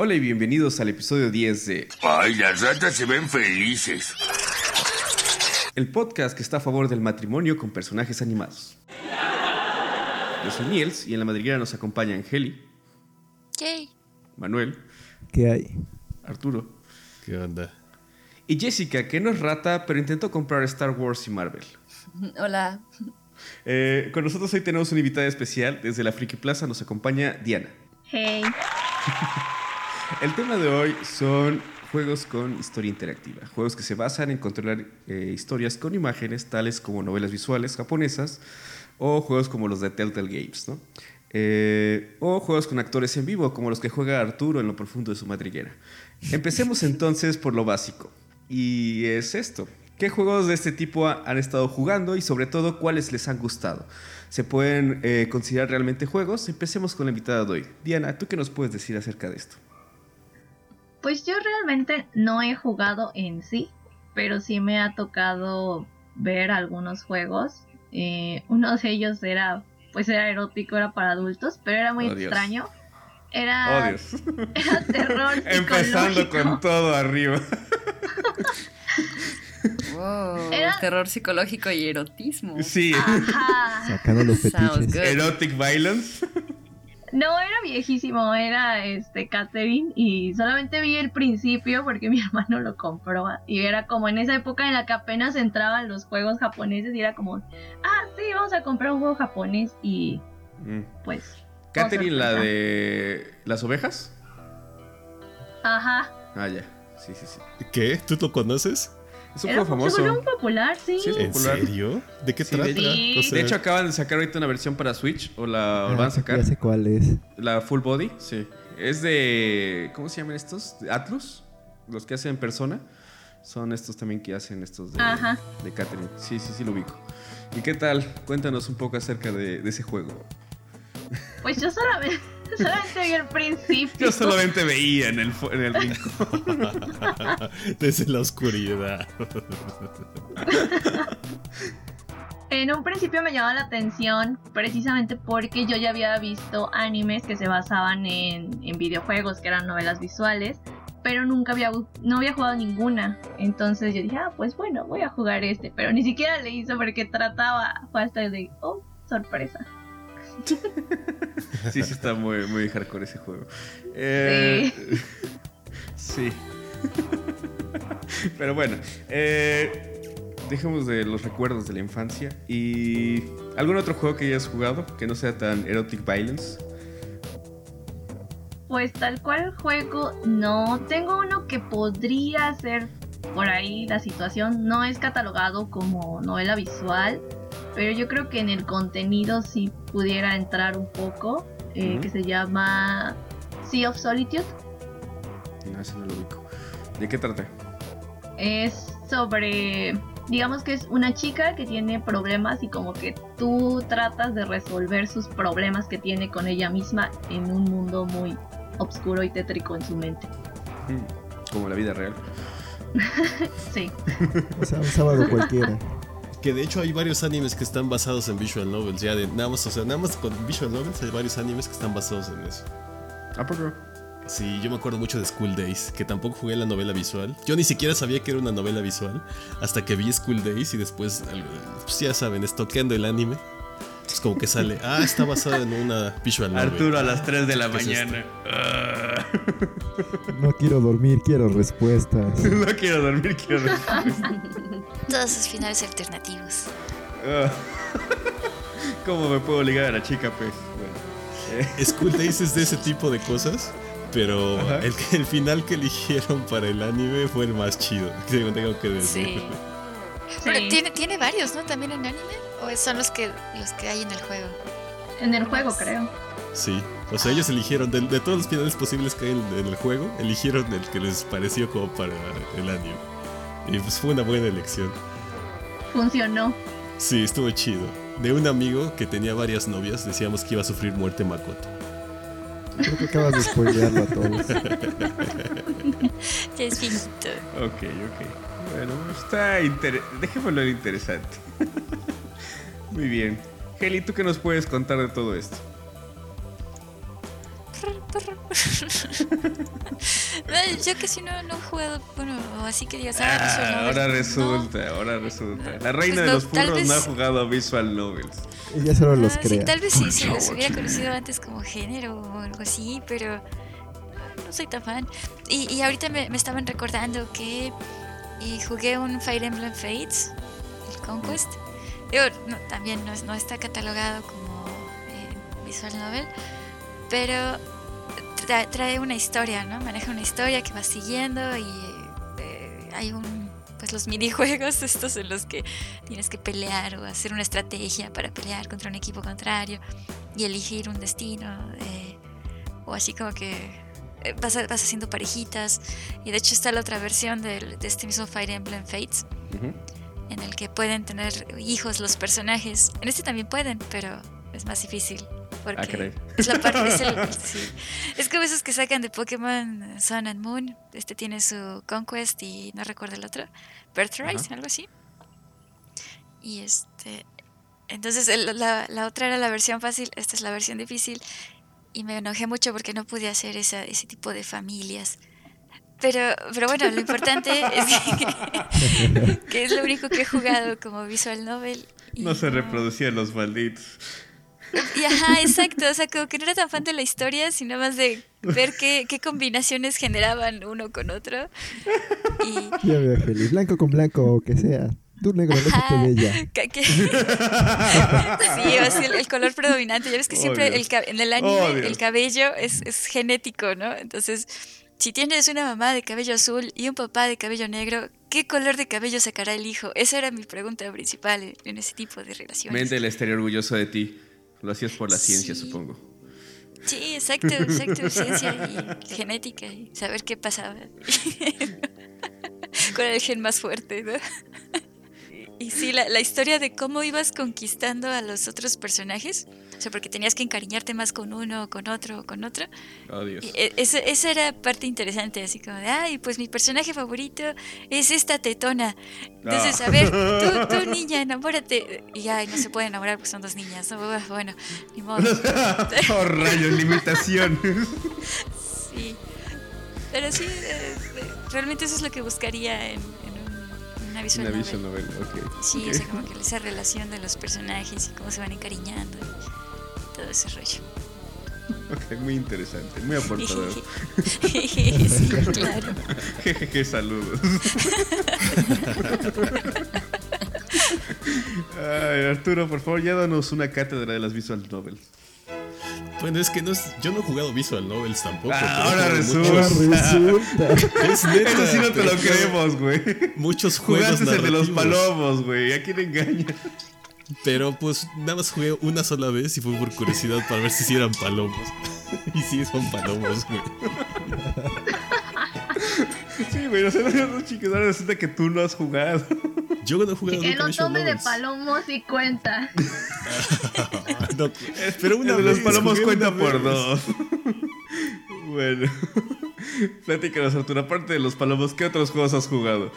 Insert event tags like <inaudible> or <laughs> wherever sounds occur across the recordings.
Hola y bienvenidos al episodio 10 de Ay, las ratas se ven felices. el podcast que está a favor del matrimonio con personajes animados. Yo soy Niels y en la madriguera nos acompañan Heli, Yay. Manuel, ¿Qué hay? Arturo ¿Qué onda? y Jessica, que no es rata, pero intentó comprar Star Wars y Marvel. <laughs> Hola. Eh, con nosotros hoy tenemos una invitada especial. Desde la Friki Plaza nos acompaña Diana. Hey. <laughs> El tema de hoy son juegos con historia interactiva. Juegos que se basan en controlar eh, historias con imágenes, tales como novelas visuales japonesas o juegos como los de Telltale Games, ¿no? Eh, o juegos con actores en vivo, como los que juega Arturo en lo profundo de su madriguera. Empecemos entonces por lo básico. Y es esto. ¿Qué juegos de este tipo ha- han estado jugando y sobre todo cuáles les han gustado? ¿Se pueden eh, considerar realmente juegos? Empecemos con la invitada de hoy. Diana, ¿tú qué nos puedes decir acerca de esto? Pues yo realmente no he jugado en sí, pero sí me ha tocado ver algunos juegos. Eh, uno de ellos era, pues era erótico, era para adultos, pero era muy Oh, Dios. extraño. Era, Oh, Dios. era terror <laughs> Empezando con todo arriba. Wow. Era- Terror psicológico y erotismo. Sí, Ajá. Sacando los fetiches. good. erotic violence. No, era viejísimo, era este Catherine y solamente vi el principio porque <laughs> mi hermano lo compró y era como en esa época en la que apenas entraban los juegos japoneses y era como, ah, sí, vamos a comprar un juego japonés y Mm. pues, Catherine, la de las ovejas. ajá. Ah, ya. Sí, sí, sí. ¿Qué? ¿Tú lo conoces? Es un Era- juego Se volvió famoso. muy popular, sí. Sí, es ¿En popular. serio? ¿De qué Sí, trata? de- Sí. O sea, De hecho, acaban de sacar ahorita una versión para Switch. O la o Ah, van a sacar. Ya sé cuál es. La Full Body, sí. Es de. ¿Cómo se llaman estos? ¿De Atlus. Los que hacen persona. Son estos también que hacen estos de, Ajá. de Catherine. Sí, sí, sí, lo ubico. ¿Y qué tal? Cuéntanos un poco acerca de, de ese juego. Pues yo solamente, solamente vi el principio. Yo solamente veía en el, en el rincón. <laughs> Desde la oscuridad. En un principio me llamaba la atención precisamente porque yo ya había visto animes que se basaban en, en videojuegos, que eran novelas visuales, pero nunca había, no había jugado ninguna. Entonces yo dije, ah, pues bueno, voy a jugar este, pero ni siquiera leí sobre qué trataba. Fue hasta de, oh, sorpresa. <laughs> Sí, sí, está muy, muy hardcore ese juego. Eh, <laughs> sí. Pero bueno, eh, dejemos de los recuerdos de la infancia. ¿Y algún otro juego que hayas jugado que no sea tan erotic violence? Pues tal cual juego, no. Tengo uno que podría ser por ahí la situación. No es catalogado como novela visual, pero yo creo que en el contenido sí pudiera entrar un poco. eh. Que se llama Sea of Solitude. No, ese no lo ubico. ¿De qué trata? Es sobre, digamos que es una chica que tiene problemas y como que tú tratas de resolver sus problemas que tiene con ella misma en un mundo muy oscuro y tétrico en su mente. Como la vida real. <laughs> Sí. <laughs> O sea, un sábado cualquiera. Que de hecho hay varios animes que están basados en visual novels. Ya de nada más, o sea, nada más con visual novels hay varios animes que están basados en eso. ¿A poco? Sí, yo me acuerdo mucho de School Days, que tampoco jugué la novela visual. Yo ni siquiera sabía que era una novela visual hasta que vi School Days y después, pues ya saben, estoqueando el anime. Es como que sale, ah, está basado en una visual novel. Arturo a las 3 de la mañana. Ah. No quiero dormir, quiero respuestas. <laughs> no quiero dormir, quiero dormir. Todos sus finales alternativos. <laughs> ¿Cómo me puedo ligar a la chica, pues? Bueno. eh, School Days es de ese tipo de cosas, pero el, el final que eligieron para el anime fue el más chido, tengo tengo que decir. Sí. <laughs> Pero tiene, tiene varios, ¿no? También en anime. ¿O son los que, los que hay en el juego? En el juego, creo. Sí, o sea, ellos eligieron, de, de todos los finales posibles que hay en, en el juego, eligieron el que les pareció como para el anime. Y pues fue una buena elección. Funcionó. Sí, estuvo chido. De un amigo que tenía varias novias, decíamos que iba a sufrir muerte Makoto. Creo que acabas de spoilearlo a todos. <laughs> Ya es finito. Ok, ok. Bueno, está interesante. Dejémoslo en interesante. Muy bien. Heli, ¿tú qué nos puedes contar de todo esto? yo casi no, no he jugado, bueno, así que digas, ah, Ah, Visual ahora No. resulta, ahora resulta. La reina Pues de no, los furros no ha vez- jugado a Visual Novels. Ella solo los Ah, sí, tal vez sí, si los hubiera conocido antes como género o algo así, pero no soy tan fan. Y, y ahorita me, me estaban recordando que eh, jugué un Fire Emblem Fates, el Conquest. Digo, no, también no, no está catalogado como eh, visual novel, pero tra- trae una historia, ¿no? Maneja una historia que va siguiendo y eh, hay un pues los minijuegos <laughs> estos en los que tienes que pelear o hacer una estrategia para pelear contra un equipo contrario y elegir un destino eh, o así como que eh, vas, vas haciendo parejitas y de hecho está la otra versión del- de este mismo Fire Emblem Fates Ujú. En el que pueden tener hijos los personajes. En este también pueden pero es más difícil porque Ah, es la parte es, <laughs> el- sí. es como esos que sacan de Pokémon Sun and Moon. Este tiene su Conquest y no recuerdo el otro. Birthright algo así. Y este entonces el- la, la otra era la versión fácil esta es la versión difícil. Y me enojé mucho porque no pude hacer esa, ese tipo de familias pero, pero bueno, lo importante es que, que es lo único que he jugado como visual novel. y No se reproducían los malditos. y ajá, exacto. O sea, como que no era tan fan de la historia, sino más de ver qué, qué combinaciones generaban uno con otro. Y. Ya veo feliz. Blanco con blanco o que sea. Tú negro, no que- <laughs> sí, o sea, el, el color predominante. Ya ves que siempre el, en el anime Oh, el cabello es, es genético, ¿no? Entonces, si tienes una mamá de cabello azul y un papá de cabello negro, ¿qué color de cabello sacará el hijo? Esa era mi pregunta principal en, ese tipo de relaciones. Mendel estaría orgulloso de ti. Lo hacías por la ciencia, Sí. supongo. Sí, exacto, exacto, ciencia y genética y saber qué pasaba. <laughs> Con el gen más fuerte, ¿no? Y, sí, la, la historia de cómo ibas conquistando a los otros personajes, o sea, porque tenías que encariñarte más con uno, o con otro, o con otro. Oh, Dios. Y e- esa, esa era parte interesante, así como de, ay, pues mi personaje favorito es esta tetona. Entonces, Ah. a ver, tú, <laughs> tú niña, enamórate. Y ay, no se puede enamorar porque son dos niñas. ¿no? Bueno, ni modo. <laughs> oh, rayos, limitación. <laughs> Sí. Pero sí, eh, eh, realmente eso es lo que buscaría en una visual Una novel. visual novel, ok. Sí, o sea, como que esa relación de los personajes y cómo se van encariñando y todo ese rollo. Ok, muy interesante, muy aportador. <laughs> <laughs> sí, claro. <laughs> Jejeje, saludos. Ay, Arturo, por favor, ya danos una cátedra de las visual novels. Bueno, es que no es, yo no he jugado Visual Novels tampoco. Ah, ahora resulta. resulta. Es neta, Eso sí no te lo creemos, güey. Muchos juegos Jugaste el de los palomos, güey. ¿A quién engaña? Pero pues nada más jugué una sola vez y fue por curiosidad para ver si sí eran palomos. <laughs> y sí son palomos, güey. Sí, güey, o sea, no, chicos, ahora resulta que tú no has jugado. Yo no he jugado Que nunca lo tome de palomos y cuenta. <laughs> No, pero una de los palomos cuenta por dos. <laughs> bueno. <laughs> Platícanos, Arturo. Aparte de los palomos, ¿qué otros juegos has jugado?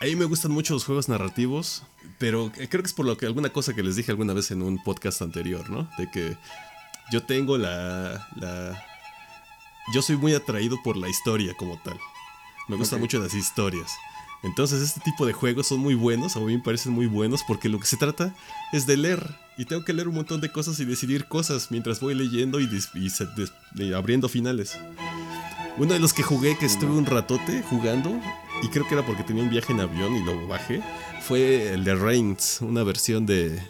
A mí me gustan mucho los juegos narrativos, pero creo que es por lo que alguna cosa que les dije alguna vez en un podcast anterior, ¿no? De que yo tengo la, la yo soy muy atraído por la historia como tal. Me gustan mucho las historias. Entonces este tipo de juegos son muy buenos, a mí me parecen muy buenos porque lo que se trata es de leer. Y tengo que leer un montón de cosas y decidir cosas mientras voy leyendo y, abriendo finales. Uno de los que jugué, que estuve un ratote jugando, y creo que era porque tenía un viaje en avión y lo bajé, fue el de Reigns, una versión de,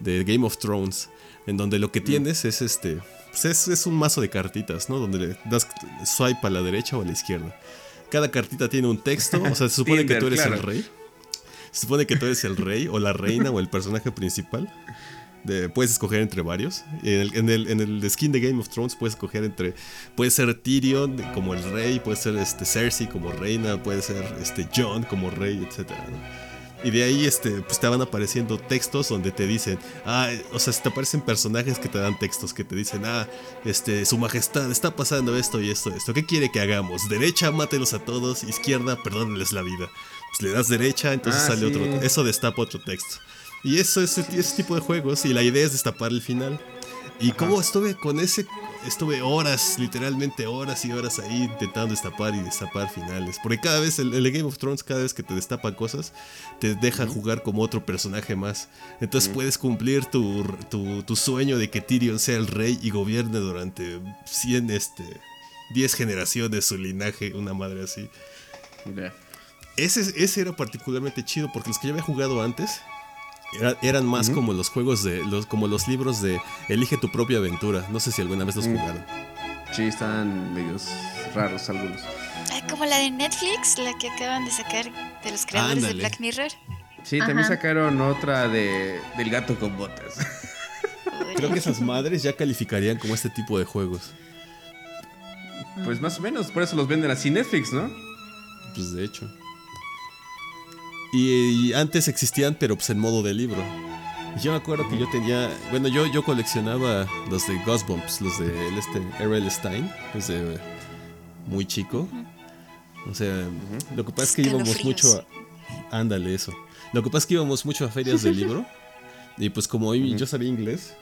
de Game of Thrones, en donde lo que tienes es este. pues es, es un mazo de cartitas, ¿no? Donde le das swipe a la derecha o a la izquierda. Cada cartita tiene un texto, o sea, se supone que tú eres el rey. Se supone que tú eres el rey o la reina o el personaje principal. De- puedes escoger entre varios. En el, en, el, en el skin de Game of Thrones puedes escoger entre. Puede ser Tyrion como el rey, puede ser este, Cersei como reina, puede ser este, Jon como rey, etc. Y de ahí este, pues te van apareciendo textos donde te dicen, ah, o sea, te aparecen personajes que te dan textos que te dicen, ah, este, su majestad, está pasando esto y esto, esto, ¿qué quiere que hagamos? Derecha, mátelos a todos, izquierda, perdónenles la vida. Pues le das derecha, entonces Ah, sale sí. otro, eso destapa otro texto. Y eso es ese, tipo de juegos, y la idea es destapar el final. Y cómo estuve con ese, estuve horas, literalmente horas y horas ahí intentando destapar y destapar finales. Porque cada vez, el, el Game of Thrones, cada vez que te destapa cosas, te deja jugar como otro personaje más. Entonces puedes cumplir tu, tu, tu sueño de que Tyrion sea el rey y gobierne durante 100, este, 10 generaciones su linaje, una madre así. Ese, ese era particularmente chido porque los que yo había jugado antes era- eran más como los juegos de los como los libros de Elige tu propia aventura. No sé si alguna vez los Mm. jugaron. Sí, están medios raros algunos. Ah, como la de Netflix, la que acaban de sacar de los creadores Ándale. de Black Mirror. Sí, también sacaron otra de del gato con botas. Creo que esas <laughs> madres ya calificarían como este tipo de juegos. Pues más o menos, por eso los venden así Netflix, ¿no? Pues de hecho. Y, y antes existían, pero pues en modo de libro. Yo me acuerdo que yo tenía, bueno, yo, yo coleccionaba los de Goosebumps, los de el este R.L. Stein, desde muy chico. O sea, lo que pasa es que íbamos mucho a... Ándale, eso. Lo que pasa es que íbamos mucho a ferias de libro. <laughs> Y pues como hoy yo sabía inglés,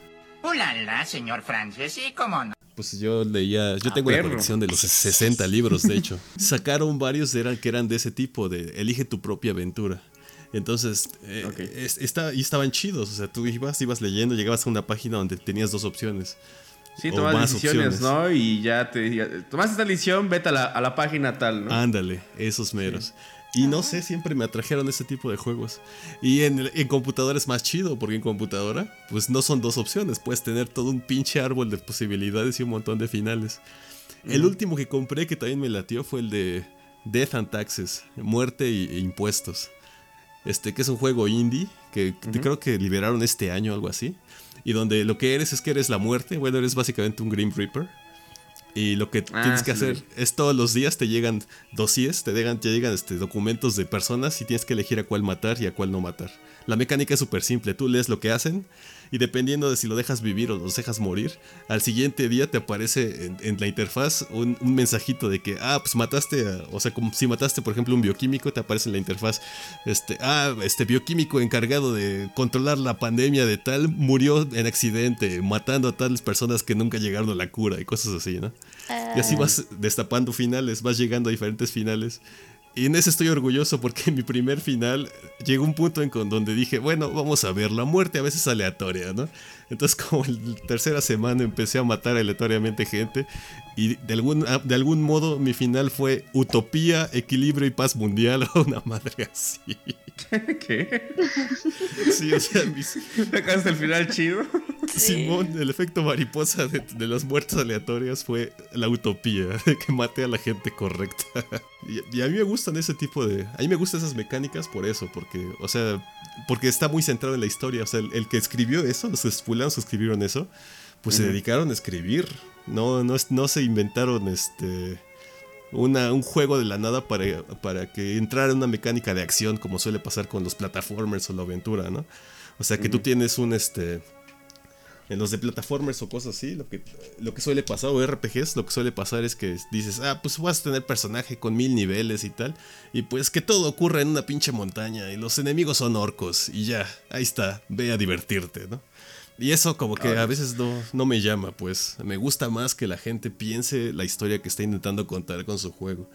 Ulala, señor Francis, sí, cómo no. Pues yo leía, yo Ah, tengo la perro. colección de los 60 libros, de hecho. <laughs> Sacaron varios eran, que eran de ese tipo, de elige tu propia aventura. Entonces, eh, es- está- y estaban chidos, o sea, tú ibas, ibas leyendo, llegabas a una página donde tenías dos opciones. Sí, tomas decisiones, opciones. ¿no? Y ya te tomas esta decisión, vete a la, a la página tal, ¿no? Ándale, esos meros. Y no sé, siempre me atrajeron ese tipo de juegos. Y en, en computadora es más chido, porque en computadora, pues no son dos opciones. Puedes tener todo un pinche árbol de posibilidades y un montón de finales. El último que compré que también me latió fue el de Death and Taxes, Muerte y- e Impuestos. Este, que es un juego indie que creo que liberaron este año, algo así. Y donde lo que eres es que eres la muerte. Bueno, eres básicamente un Grim Reaper. Y lo que Ah, tienes que sí hacer es todos los días te llegan dossiers, te llegan, te llegan este, documentos de personas y tienes que elegir a cuál matar y a cuál no matar. La mecánica es súper simple, tú lees lo que hacen y dependiendo de si lo dejas vivir o los dejas morir, al siguiente día te aparece en, en la interfaz un, un mensajito de que, ah, pues mataste, a- o sea, como si mataste por ejemplo un bioquímico, te aparece en la interfaz, este, ah, este bioquímico encargado de controlar la pandemia de tal murió en accidente, matando a tales personas que nunca llegaron a la cura y cosas así, ¿no? Y así vas destapando finales, vas llegando a diferentes finales. Y en ese estoy orgulloso porque en mi primer final llegó un punto en con donde dije, bueno, vamos a ver, la muerte a veces es aleatoria, ¿no? Entonces <laughs> como en la tercera semana empecé a matar aleatoriamente gente y de algún, ah, de algún modo mi final fue utopía, equilibrio y paz mundial <laughs> o una madre así. <laughs> ¿Qué? Sí, o sea, mis, ¿Acaso el final chido? <laughs> Simón, el efecto mariposa de, de las muertes aleatorias fue la utopía, <laughs> de que mate a la gente correcta. <laughs> Y, y a mí me gustan ese tipo de... A mí me gustan esas mecánicas por eso, porque, o sea, porque está muy centrado en la historia. O sea, el, el que escribió eso, los fulanos que escribieron eso, pues se dedicaron a escribir. No, no, no se inventaron este... Una, un juego de la nada para, para que entrara una mecánica de acción como suele pasar con los plataformers o la aventura, ¿no? O sea que tú tienes un este en los de plataformers o cosas así, lo que, lo que suele pasar, o RPGs, lo que suele pasar es que dices, ah, pues vas a tener personaje con mil niveles y tal, y pues que todo ocurra en una pinche montaña, y los enemigos son orcos, y ya, ahí está, ve a divertirte, ¿no? Y eso como que a veces no, no me llama, pues me gusta más que la gente piense la historia que está intentando contar con su juego.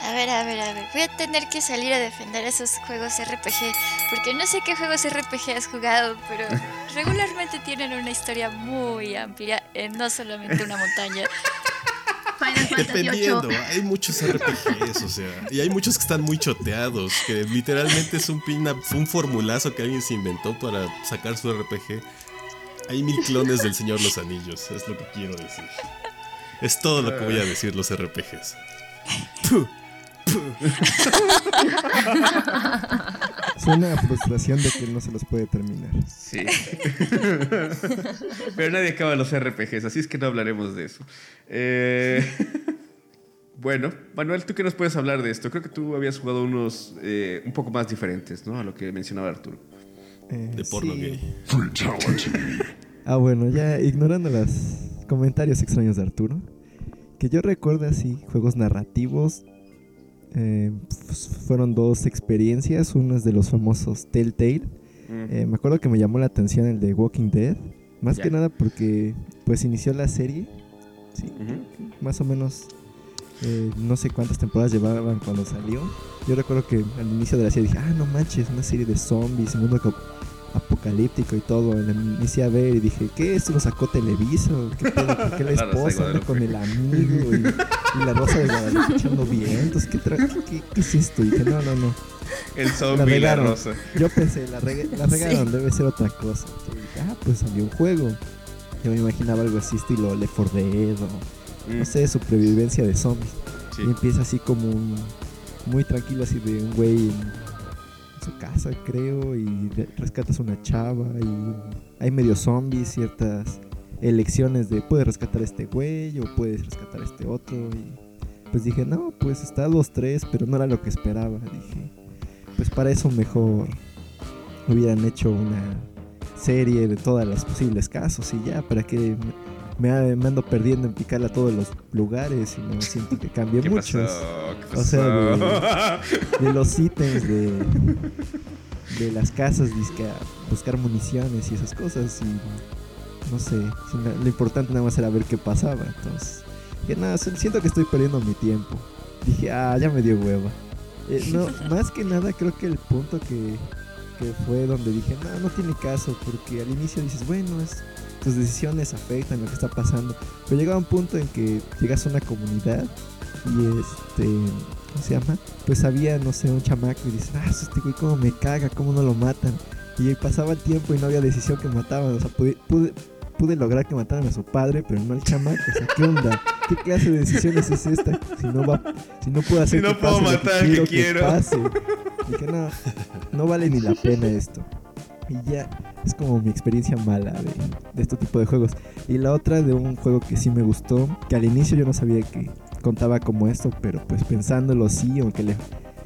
A ver, a ver, a ver. Voy a tener que salir a defender esos juegos RPG. Porque no sé qué juegos RPG has jugado, pero <laughs> regularmente tienen una historia muy amplia, en no solamente una montaña. <laughs> Final Fantasy Dependiendo, hay muchos RPGs, o sea, y hay muchos que están muy choteados, que literalmente es un, pin- un formulazo que alguien se inventó para sacar su RPG. Hay mil clones del Señor los Anillos, es lo que quiero decir. Es todo lo que voy a decir los RPGs. Puh. Suena a frustración de que no se los puede terminar. Sí. <laughs> Pero nadie acaba los RPGs, así es que no hablaremos de eso. Eh, Bueno, Manuel, ¿tú qué nos puedes hablar de esto? Creo que tú habías jugado unos eh, un poco más diferentes, ¿no? A lo que mencionaba Arturo. Eh, De porno sí. gay. <laughs> Ah, bueno, ya ignorando los comentarios extraños de Arturo, que yo recuerdo así, juegos narrativos, eh, f- fueron dos experiencias, una es de los famosos Telltale. Eh, me acuerdo que me llamó la atención el de Walking Dead, Más que nada porque pues inició la serie. Sí, más o menos eh, no sé cuántas temporadas llevaban cuando salió. Yo recuerdo que al inicio de la serie dije, ah, no manches, una serie de zombies, un mundo apocalíptico y todo. La inicié a ver y dije, ¿qué? ¿Esto lo sacó Televisa? ¿O ¿Qué, qué la <laughs> La esposa anda con el amigo? Y, <laughs> y la rosa de Guadalupe echando vientos. ¿Qué, qué, qué es esto? Y dije, no, no, no. El La zombie la regaron. rosa. Yo pensé, la, reg- la <laughs> regaron, debe ser otra cosa. Y dije, ah, pues salió un juego. Yo me imaginaba algo así, estilo 4 Dead o Mm, no sé, supervivencia de zombies. sí. Y empieza así como un. Muy tranquilo, así de un güey en casa, creo. Y rescatas una chava. Y hay medio zombies, ciertas elecciones de puedes rescatar este güey o puedes rescatar este otro. Y pues dije, no, pues está 2-3, pero no era lo que esperaba. Dije, pues para eso mejor hubieran hecho una serie de todos los posibles casos y ya, para que me, me- ando perdiendo en picarle a todos los lugares y no siento que cambie <laughs> ¿Qué mucho. pasó? ¿Qué O sea? <laughs> De los ítems de, de las casas, dizque a buscar municiones y esas cosas y no sé, lo importante nada más era ver qué pasaba, entonces que nada, si- siento que estoy perdiendo mi tiempo. Dije, ah, ya me dio hueva. Eh, no, <laughs> más que nada creo que el punto que, que fue donde dije, no, no tiene caso, porque al inicio dices, bueno, es, tus decisiones afectan lo que está pasando, pero llega un punto en que llegas a una comunidad y este, ¿cómo se llama? Pues había, no sé, un chamaco y dices, ah, este güey cómo me caga, cómo no lo matan. Y pasaba el tiempo y no había decisión que mataban, o sea, pude, pude, pude lograr que mataran a su padre, pero no al chamaco, o sea, ¿qué onda? ¿Qué clase de decisiones es esta? Si no va, si no puedo hacer Si no que puedo pase lo matar al que quiero. pase. Dije, no, no vale ni la pena esto. Y ya es como mi experiencia mala de, de este tipo de juegos. Y la otra de un juego que sí me gustó, que al inicio yo no sabía que contaba como esto, pero pues pensándolo sí, aunque le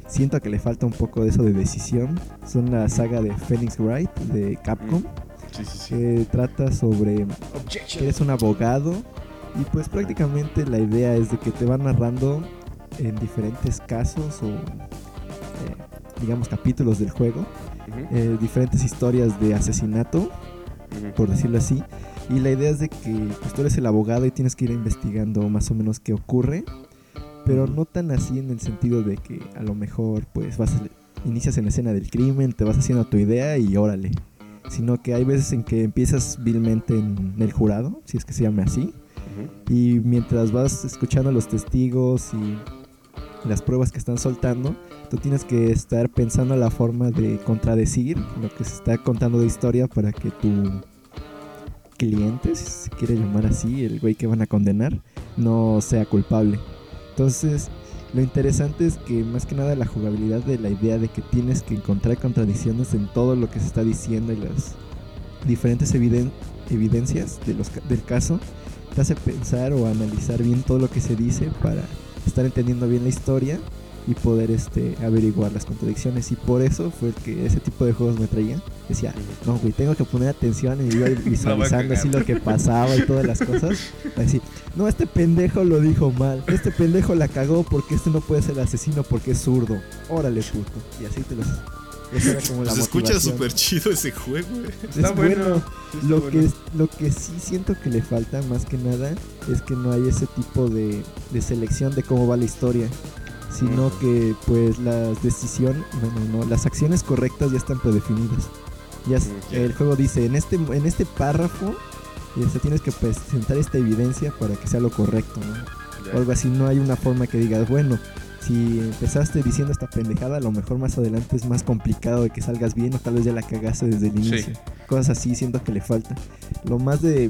siento que le falta un poco de eso de decisión, son la saga de Phoenix Wright de Capcom, Sí, sí, sí. que trata sobre que eres un abogado y pues prácticamente la idea es de que te van narrando en diferentes casos o eh, digamos capítulos del juego Eh, diferentes historias de asesinato por decirlo así y la idea es de que pues, tú eres el abogado y tienes que ir investigando más o menos qué ocurre pero no tan así en el sentido de que a lo mejor pues vas a- inicias en la escena del crimen te vas haciendo tu idea y órale sino que hay veces en que empiezas vilmente en el jurado si es que se llame así y mientras vas escuchando a los testigos y las pruebas que están soltando, tú tienes que estar pensando la forma de contradecir lo que se está contando de historia para que tu cliente, si se quiere llamar así, el güey que van a condenar, no sea culpable. Entonces, lo interesante es que más que nada la jugabilidad de la idea de que tienes que encontrar contradicciones en todo lo que se está diciendo y las diferentes eviden- evidencias del caso te hace pensar o analizar bien todo lo que se dice para estar entendiendo bien la historia y poder este averiguar las contradicciones y por eso fue el que ese tipo de juegos me traía decía no güey tengo que poner atención y iba <laughs> visualizando así lo que pasaba y todas las cosas <laughs> para decir no este pendejo lo dijo mal este pendejo la cagó porque este no puede ser el asesino porque es zurdo órale puto y así te los Pues se escucha motivación. súper chido ese juego, eh. Está es bueno. bueno. Está Lo bueno. que, lo que sí siento que le falta más que nada es que no hay ese tipo de, de selección de cómo va la historia, sino que pues las decisiones, bueno, no, las acciones correctas ya están predefinidas. Ya Mm, el juego dice, en este, en este párrafo este, tienes que presentar esta evidencia para que sea lo correcto, ¿no? O algo así, no hay una forma que digas, bueno, si empezaste diciendo esta pendejada, a lo mejor más adelante es más complicado de que salgas bien o tal vez ya la cagaste desde el Sí. inicio. Cosas así siento que le falta. Lo más de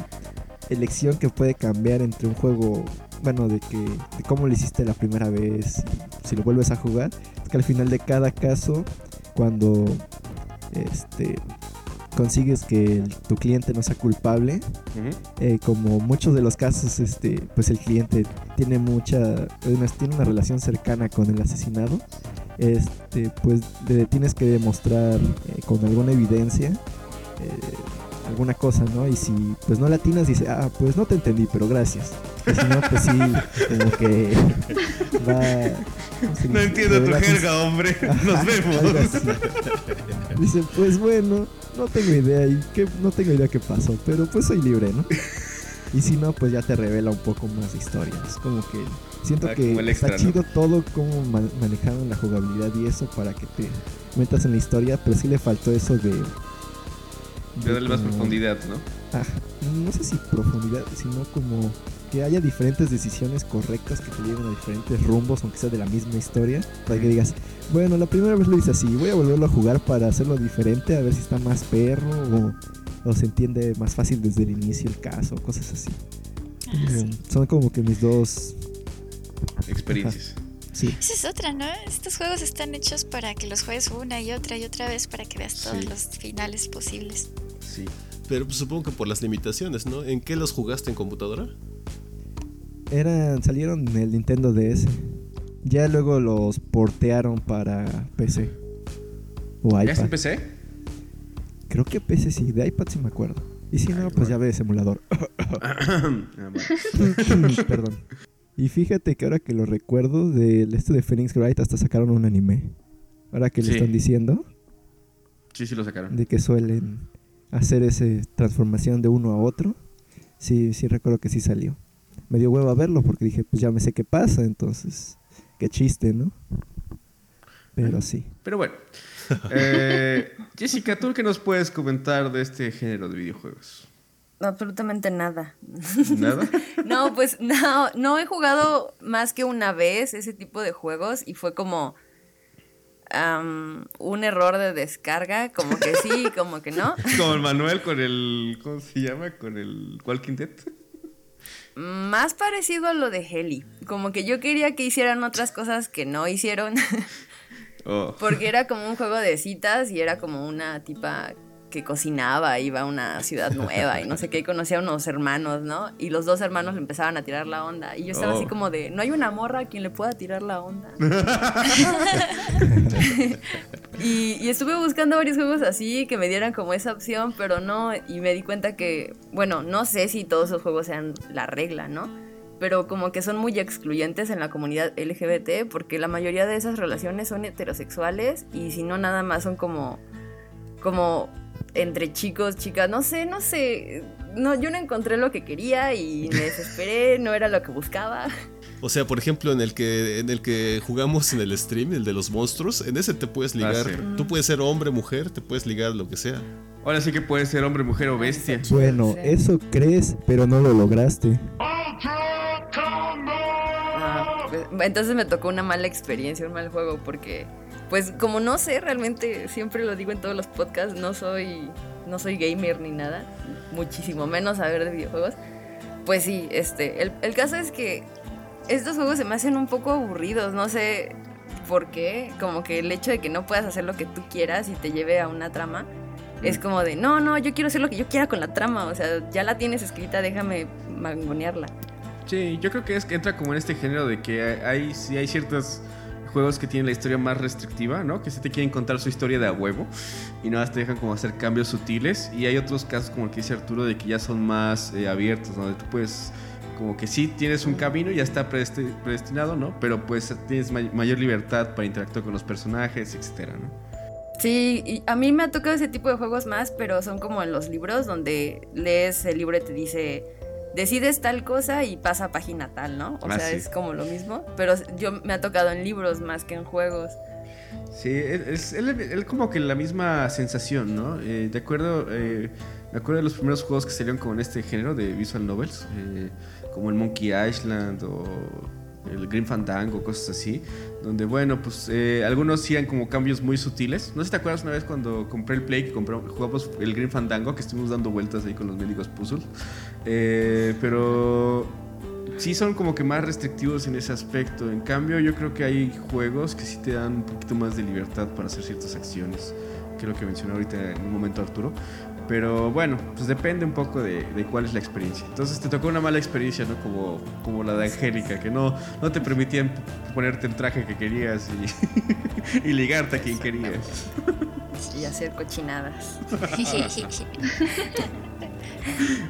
elección que puede cambiar entre un juego, bueno, de que de cómo lo hiciste la primera vez, si lo vuelves a jugar, es que al final de cada caso, cuando este consigues que el- tu cliente no sea culpable, eh, como muchos de los casos, este, pues el cliente tiene mucha, una, tiene una relación cercana con el asesinado, este, pues le tienes que demostrar eh, con alguna evidencia eh, alguna cosa, ¿no? Y si pues no latinas, dice, ah, pues no te entendí, pero gracias. Y si no, pues sí, como que va... ¿cómo se No entiendo tu jerga, hombre. <laughs> Nos vemos. Dice, pues bueno, no tengo idea y qué, no tengo idea qué pasó, pero pues soy libre, ¿no? Y si no, pues ya te revela un poco más de historia. Es como que siento Ah, que como está chido todo cómo ma- manejaron la jugabilidad y eso para que te metas en la historia, pero sí le faltó eso de... De darle más como- profundidad, ¿no? Ah, no sé si profundidad, sino como que haya diferentes decisiones correctas que te lleven a diferentes rumbos, aunque sea de la misma historia, para que digas, bueno, la primera vez lo hice así, voy a volverlo a jugar para hacerlo diferente, a ver si está más perro o, o se entiende más fácil desde el inicio el caso, cosas así. Ah, sí. Son como que mis dos... Experiencias. Sí, Esa es otra, ¿no? Estos juegos están hechos para que los juegues una y otra y otra vez para que veas todos Sí. los finales posibles. Sí. Pero pues, supongo que por las limitaciones, ¿no? ¿En qué los jugaste en computadora? Eran, salieron en el Nintendo DS. Ya luego los portearon para PC. O ¿Ya está en iPad. PC? Creo que PC sí, de iPad sí me acuerdo. Y si no, pues ya ves emulador. <coughs> <coughs> Ah. <coughs> Perdón. Y fíjate que ahora que lo recuerdo, del este de Phoenix Wright hasta sacaron un anime. Ahora que le Sí. están diciendo, Sí, sí lo sacaron. de que suelen hacer esa transformación de uno a otro. Sí, sí recuerdo que sí salió. Me dio huevo a verlo porque dije, pues ya me sé qué pasa, entonces, qué chiste, ¿no? Pero sí. Pero bueno. <laughs> Eh, Jessica, ¿tú qué nos puedes comentar de este género de videojuegos? Absolutamente nada. ¿Nada? <laughs> No, pues no, no he jugado más que una vez ese tipo de juegos y fue como un error de descarga, como que sí, como que no. <laughs> Como el Manuel con el. ¿Cómo se llama? Con el Walking Dead. Más parecido a lo de Heli, como que yo quería que hicieran otras cosas que no hicieron, <laughs> Oh. porque era como un juego de citas y era como una tipa que cocinaba, iba a una ciudad nueva y no sé qué, y conocía a unos hermanos, ¿no? Y los dos hermanos le empezaban a tirar la onda. Y yo estaba Oh. así como de, no hay una morra a quien le pueda tirar la onda. <laughs> <laughs> y, y estuve buscando varios juegos así que me dieran como esa opción, pero no, y me di cuenta que, bueno, no sé si todos esos juegos sean la regla, ¿no? Pero como que son muy excluyentes en la comunidad LGBT porque la mayoría de esas relaciones son heterosexuales y si no nada más son como como entre chicos, chicas, no sé, no sé. No, yo no encontré lo que quería y me desesperé, no era lo que buscaba. O sea, por ejemplo, en el que en el que jugamos en el stream, el de los monstruos, en ese te puedes ligar. Ah, sí. Tú puedes ser hombre, mujer, te puedes ligar lo que sea. Ahora sí que puede ser hombre, mujer o bestia. Bueno, Sí. eso crees, pero no lo lograste. Ah, pues, entonces me tocó una mala experiencia, un mal juego, porque, pues, como no sé, realmente siempre lo digo en todos los podcasts, no soy, no soy gamer ni nada, muchísimo menos saber de videojuegos. Pues sí, este, el, el caso es que estos juegos se me hacen un poco aburridos, no sé por qué, como que el hecho de que no puedas hacer lo que tú quieras y te lleve a una trama. Es como de, no, no, yo quiero hacer lo que yo quiera con la trama, o sea, ya la tienes escrita, déjame mangonearla. Sí, yo creo que es que entra como en este género de que hay, sí hay ciertos juegos que tienen la historia más restrictiva, ¿no? Que se te quieren contar su historia de a huevo y nada más te dejan como hacer cambios sutiles. Y hay otros casos como el que dice Arturo de que ya son más eh, abiertos, donde tú puedes como que sí tienes un camino, ya está predesti- predestinado, ¿no? Pero pues tienes may- mayor libertad para interactuar con los personajes, etcétera, ¿no? Sí, y a mí me ha tocado ese tipo de juegos más, pero son como en los libros donde lees el libro y te dice, decides tal cosa y pasa a página tal, ¿no? O Ah, sea, sí. es como lo mismo, pero yo me ha tocado en libros más que en juegos. Sí, es, como que la misma sensación, ¿no? Eh, de acuerdo, eh, me acuerdo de los primeros juegos que salieron como en este género de visual novels, eh, como el Monkey Island o el Green Fandango, cosas así, donde, bueno, pues eh, algunos hacían como cambios muy sutiles. No sé si te acuerdas una vez cuando compré el Play, que compré, jugamos el Green Fandango, que estuvimos dando vueltas ahí con los médicos puzzles, Eh, pero sí son como que más restrictivos en ese aspecto. En cambio, yo creo que hay juegos que sí te dan un poquito más de libertad para hacer ciertas acciones, que es lo que mencionó ahorita en un momento Arturo. Pero bueno, pues depende un poco de, de cuál es la experiencia. Entonces te tocó una mala experiencia, ¿no? Como, como la de Angélica, que no, no te permitían ponerte el traje que querías y, <laughs> y ligarte a quien querías. Y hacer cochinadas. <laughs> <laughs>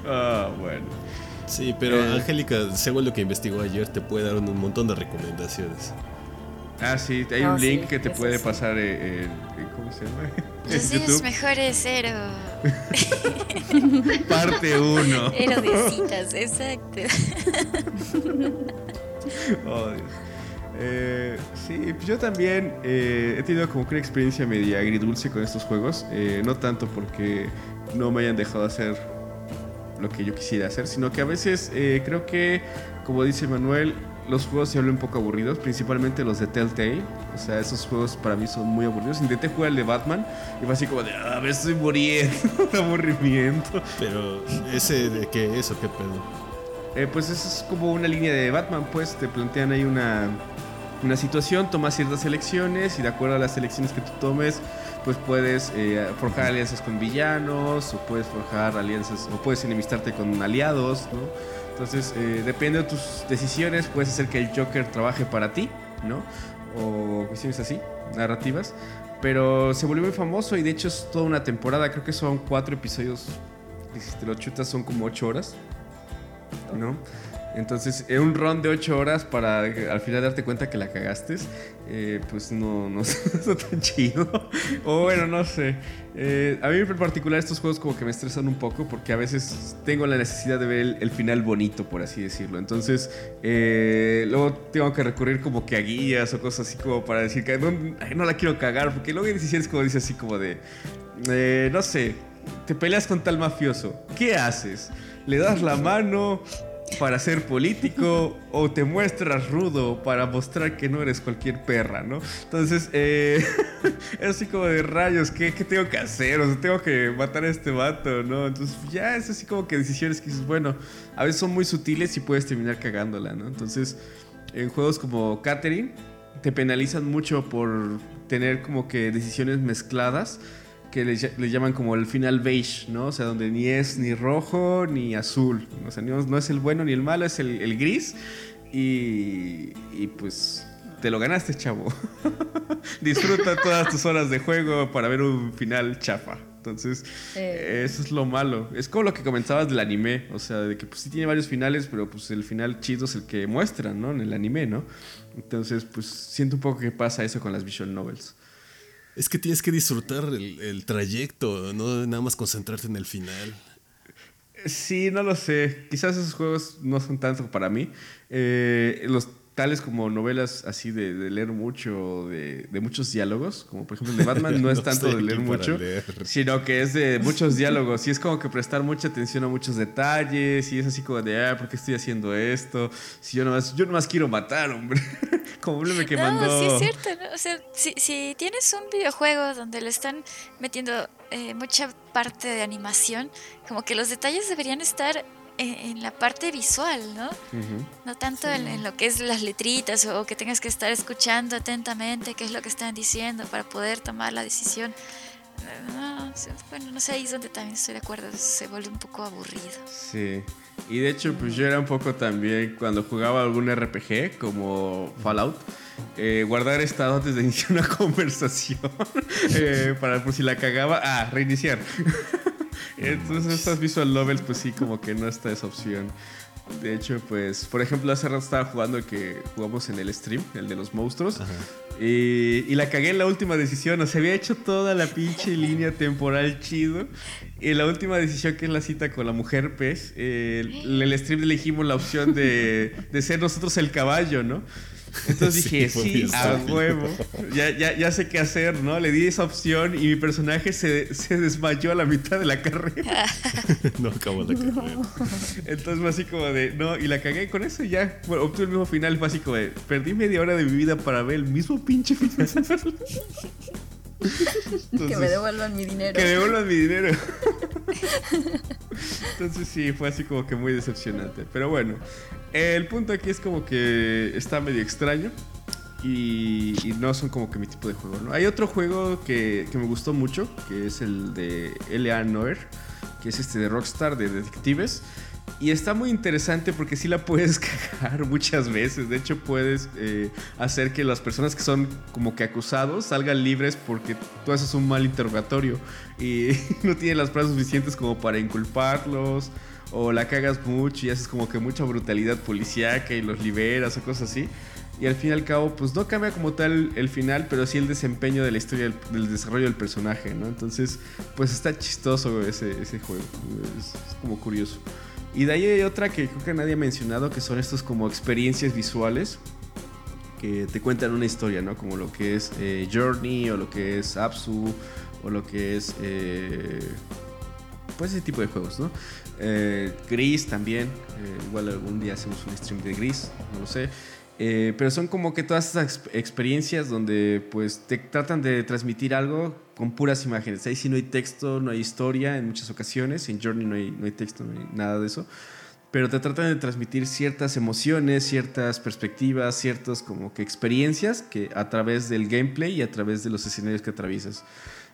Ah, bueno. Sí, pero Eh. Angélica, según lo que investigó ayer, te puede dar un, un montón de recomendaciones. Ah, sí, hay No, un sí, link que te puede sí. pasar en, en- ¿Cómo se llama? Los mejores cero. <laughs> Parte 1. Cero de citas, exacto. <laughs> Oh, Dios. Eh, sí, pues yo también eh, he tenido como que una experiencia media agridulce con estos juegos. Eh, no tanto porque no me hayan dejado hacer lo que yo quisiera hacer, sino que a veces eh, creo que, como dice Manuel, los juegos se vuelven un poco aburridos, principalmente los de Telltale. O sea, esos juegos para mí son muy aburridos. Intenté jugar el de Batman y fue así como de, ah, me estoy muriendo <laughs> de aburrimiento. Pero ese de qué es o qué pedo. Eh, pues eso es como una línea de Batman, pues te plantean ahí una, una situación, tomas ciertas elecciones y de acuerdo a las elecciones que tú tomes, pues puedes eh, forjar alianzas con villanos o puedes forjar alianzas o puedes enemistarte con aliados, ¿no? Entonces, eh, depende de tus decisiones, puedes hacer que el Joker trabaje para ti, ¿no? O cuestiones así, narrativas. Pero se volvió muy famoso y de hecho es toda una temporada, creo que son cuatro episodios. Si te lo chutas son como ocho horas. ¿no? Entonces, en un run de 8 horas para eh, al final darte cuenta que la cagaste, eh, pues no, no <laughs> está tan chido. O bueno, no sé. Eh, a mí en particular estos juegos como que me estresan un poco porque a veces tengo la necesidad de ver el, final bonito, por así decirlo. Entonces, eh, luego tengo que recurrir como que a guías o cosas así como para decir que no, no la quiero cagar, porque luego hay decisiones como dice así como de, no sé, te peleas con tal mafioso, ¿qué haces? ¿Le das la mano para ser político o te muestras rudo para mostrar que no eres cualquier perra, ¿no? Entonces, eh, <laughs> es así como de rayos, ¿qué, ¿qué tengo que hacer? O sea, tengo que matar a este vato, ¿no? Entonces, ya es así como que decisiones que dices, bueno, a veces son muy sutiles y puedes terminar cagándola, ¿no? Entonces, en juegos como Catherine, te penalizan mucho por tener como que decisiones mezcladas que le, le llaman como el final beige, ¿no? O sea, donde ni es ni rojo ni azul. O sea, no, no es el bueno ni el malo, es el, el gris. Y, y pues te lo ganaste, chavo. <laughs> Disfruta todas tus horas de juego para ver un final chafa. Entonces, Eh. eso es lo malo. Es como lo que comentabas del anime. O sea, de que pues sí tiene varios finales, pero pues el final chido es el que muestran, ¿no? En el anime, ¿no? Entonces, pues siento un poco que pasa eso con las visual novels. Es que tienes que disfrutar el, el trayecto, no nada más concentrarte en el final. Sí, no lo sé. Quizás esos juegos no son tanto para mí. Eh, los tales como novelas así de, de leer mucho, de, de muchos diálogos, como por ejemplo el de Batman, no <laughs> es No tanto de leer mucho, leer. sino que es de muchos <laughs> diálogos. Y es como que prestar mucha atención a muchos detalles. Y es así como de, ah, ¿por qué estoy haciendo esto? Si yo nomás, yo nomás quiero matar, hombre. <laughs> como un meme que no, mandó. sí es cierto. ¿no? O sea, si, si tienes un videojuego donde le están metiendo eh, mucha parte de animación, como que los detalles deberían estar en, la parte visual, ¿no? No tanto en, en lo que es las letritas o que tengas que estar escuchando atentamente qué es lo que están diciendo para poder tomar la decisión. No, bueno, no sé, ahí es donde también estoy de acuerdo, se vuelve un poco aburrido. Sí. Y de hecho, pues yo era un poco también cuando jugaba algún RPG como Fallout, eh, guardar estado antes de iniciar una <laughs> conversación <laughs> eh, para por si la cagaba, ah, reiniciar. <laughs> Entonces estas visual novels, pues sí, como que no está esa opción. De hecho, pues, por ejemplo, hace rato estaba jugando el que jugamos en el stream, el de los monstruos. Y, y la cagué en la última decisión. O sea, había hecho toda la pinche <laughs> línea temporal chido. Y la última decisión, que es la cita con la mujer pez, eh, en el stream elegimos la opción de, de ser nosotros el caballo, ¿no? Entonces <laughs> dije, sí, a huevo. Ya, ya, ya sé qué hacer, ¿no? Le di esa opción y mi personaje se, se desmayó a la mitad de la carrera. <laughs> no acabo la carrera. Entonces fue así como de, no, y la cagué con eso y ya. Bueno, obtuve el mismo final, fue así como de, perdí media hora de mi vida para ver el mismo pinche final. <laughs> que me devuelvan mi dinero. que devuelvan mi dinero. Entonces sí, fue así como que muy decepcionante. Pero bueno, el punto aquí es como que está medio extraño. Y, y no son como que mi tipo de juego, ¿no? Hay otro juego que, que me gustó mucho, que es el de L.A. Noir, que es este de Rockstar, de detectives. Y está muy interesante porque sí la puedes <laughs> cagar muchas veces. De hecho, puedes eh, hacer que las personas que son como que acusados salgan libres porque tú haces un mal interrogatorio y <laughs> no tienen las pruebas suficientes como para inculparlos. O la cagas mucho y haces como que mucha brutalidad policíaca y los liberas o cosas así. Y al fin y al cabo, pues no cambia como tal el final, pero sí el desempeño de la historia, del, desarrollo del personaje, ¿no? Entonces, pues está chistoso ese, ese juego. Es como curioso. Y de ahí hay otra que creo que nadie ha mencionado, que son estos como experiencias visuales que te cuentan una historia, ¿no? Como lo que es eh, Journey o lo que es Apsu o lo que es... eh, pues ese tipo de juegos, ¿no? Eh, Gris también, igual algún día hacemos un stream de Gris, no sé. Eh, pero son como que todas esas ex- experiencias donde pues te tratan de transmitir algo con puras imágenes. Ahí sí no hay texto, no hay historia en muchas ocasiones. En Journey no hay, no hay texto, no hay nada de eso. Pero te tratan de transmitir ciertas emociones, ciertas perspectivas, ciertas como que experiencias que a través del gameplay y a través de los escenarios que atraviesas.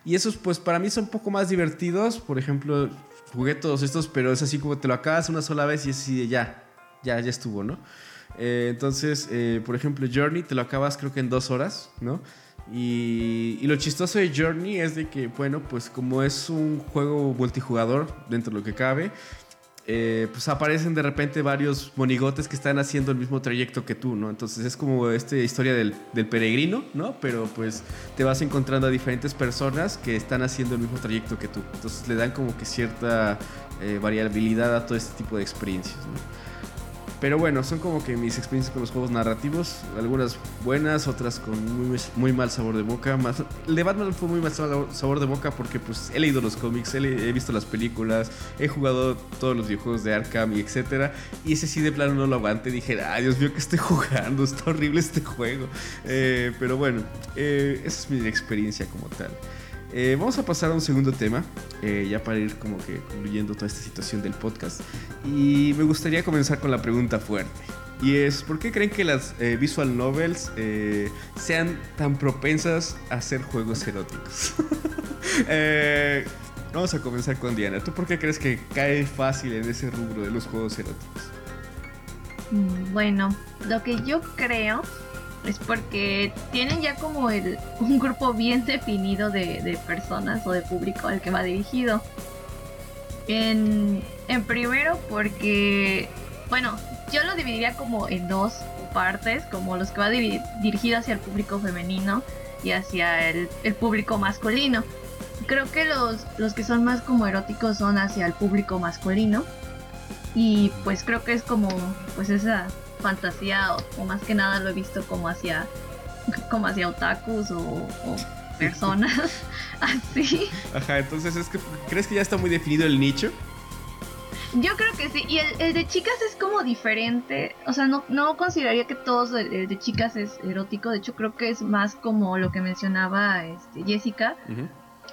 Y esos pues para mí son un poco más divertidos. Por ejemplo, jugué todos estos, pero es así como te lo acabas una sola vez y es así de ya, ya, ya estuvo, ¿no? Eh, entonces, eh, por ejemplo, Journey te lo acabas creo que en dos horas, ¿no? Y, y lo chistoso de Journey es de que, bueno, pues como es un juego multijugador dentro de lo que cabe, eh, pues aparecen de repente varios monigotes que están haciendo el mismo trayecto que tú, ¿no? Entonces es como esta historia del, del peregrino, ¿no? Pero pues te vas encontrando a diferentes personas que están haciendo el mismo trayecto que tú. Entonces le dan como que cierta eh, variabilidad a todo este tipo de experiencias, ¿no? Pero bueno, son como que mis experiencias con los juegos narrativos. Algunas buenas, otras con muy, muy mal sabor de boca. Más, el de Batman fue muy mal sabor, de boca porque pues he leído los cómics, he visto las películas, he jugado todos los videojuegos de Arkham y etcétera. Y ese sí de plano no lo aguanté. Dije, ay Dios mío, que estoy <laughs> jugando? Está horrible este juego. Eh, pero bueno, eh, esa es mi experiencia como tal. Eh, vamos a pasar a un segundo tema, eh, ya para ir como que concluyendo toda esta situación del podcast. Y me gustaría comenzar con la pregunta fuerte. Y es, ¿por qué creen que las eh, visual novels sean tan propensas a ser juegos eróticos? <laughs> Vamos a comenzar con Diana. ¿Tú por qué crees que cae fácil en ese rubro de los juegos eróticos? Mm, Bueno, lo que yo creo es porque tienen ya como el, <laughs> un grupo bien definido de, de personas o de público al que va dirigido. En, en primero porque, bueno, yo lo dividiría como en dos partes, como los que va dirigido hacia el público femenino y hacia el, el público masculino. Creo que los, los que son más como eróticos son hacia el público masculino y pues creo que es como pues esa fantasía o, o más que nada lo he visto como hacia <laughs> como hacia otakus o, o personas <laughs> así. Ajá, entonces es que crees que ya está muy definido el nicho. yo creo que sí y el, el de chicas es como diferente o sea no, no consideraría que todos el, el de chicas es erótico de hecho creo que es más como lo que mencionaba este, Jessica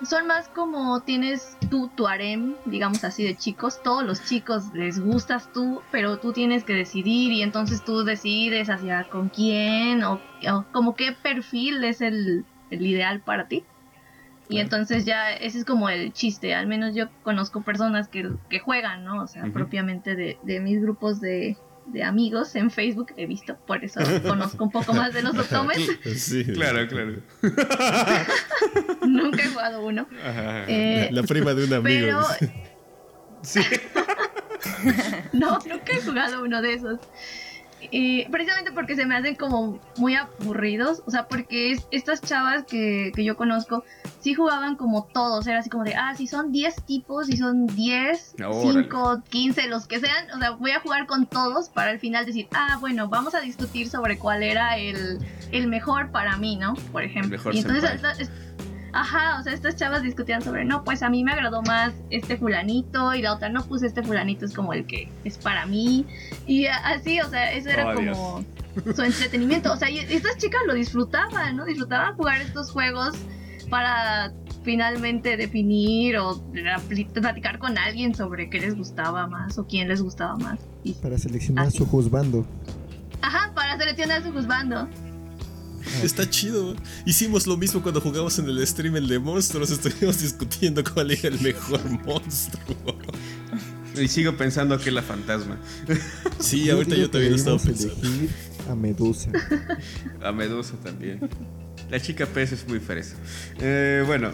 son más como tienes tú tu harem, digamos así, de chicos. Todos los chicos les gustas tú, pero tú tienes que decidir y entonces tú decides hacia con quién o, o como qué perfil es el, el ideal para ti. Y entonces ya ese es como el chiste. Al menos yo conozco personas que, que juegan, ¿no? O sea, propiamente de, de mis grupos de, de amigos en Facebook he visto. Por eso <laughs> conozco un poco más de los otomes. Sí, Claro, claro. <laughs> Nunca he jugado uno. Ajá. Eh, La prima de un amigo. pero. Sí. <laughs> No, nunca he jugado uno de esos. Y precisamente porque se me hacen como muy aburridos. O sea, porque es- estas chavas que, que yo conozco sí jugaban como todos. Era así como de, ah, si son 10 tipos, si son 10, Órale. 5, 15, los que sean. O sea, voy a jugar con todos para al final decir, ah, bueno, vamos a discutir sobre cuál era el, el mejor para mí, ¿no? Por ejemplo. mejor y entonces Ajá, o sea, estas chavas discutían sobre, no, pues a mí me agradó más este fulanito y la otra, no, pues este fulanito es como el que es para mí. Y así, o sea, eso era Oh, como su entretenimiento. O sea, y estas chicas lo disfrutaban, ¿no? Disfrutaban jugar estos juegos para finalmente definir o pl- platicar con alguien sobre qué les gustaba más o quién les gustaba más. Y, Para seleccionar Así. su juzgando. ajá, para seleccionar su juzgando. <laughs> Está chido. Hicimos lo mismo cuando jugamos en el stream el de monstruos. <laughs> Estuvimos discutiendo cuál era el mejor monstruo. Y sigo pensando que es la fantasma. Sí, ahorita yo también lo estaba pensando. a Medusa. <laughs> A Medusa también. La chica pez es muy fresa. Eh, bueno.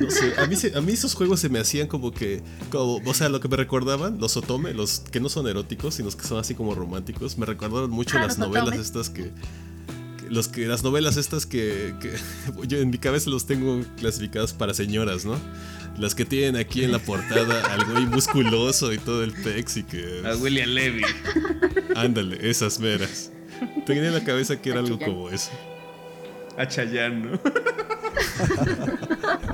No sé, a mí, a mí esos juegos se me hacían como que, como, o sea, lo que me recordaban, los otome, los que no son eróticos, sino los que son así como románticos, me recordaban mucho Ah, las novelas otome. estas que, los que las novelas estas que, que <laughs> yo en mi cabeza los tengo clasificadas para señoras, ¿no? Las que tienen aquí en la portada al güey musculoso y todo el pex y que... A William Levy. Ándale, esas meras. Tenía en la cabeza que era algo como eso. A Chayanne, ¿no?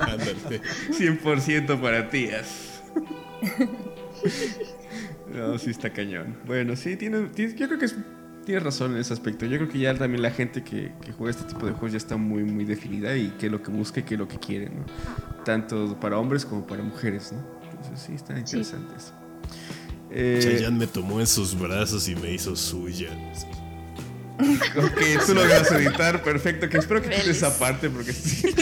Ándale. 100% para tías. <laughs> No, sí está cañón. Bueno, sí, tiene, tiene- yo creo que es- tienes razón en ese aspecto. Yo creo que ya también la gente que, que juega este tipo de juegos ya está muy, muy definida y qué es lo que busca y qué es lo que quiere, ¿no? Tanto para hombres como para mujeres, ¿no? Entonces sí, está interesante eso. Eh, Chayanne me tomó en sus brazos y me hizo suya. <laughs> ok, tú lo vas a editar, perfecto. Que espero que quites esa parte porque sí. <laughs>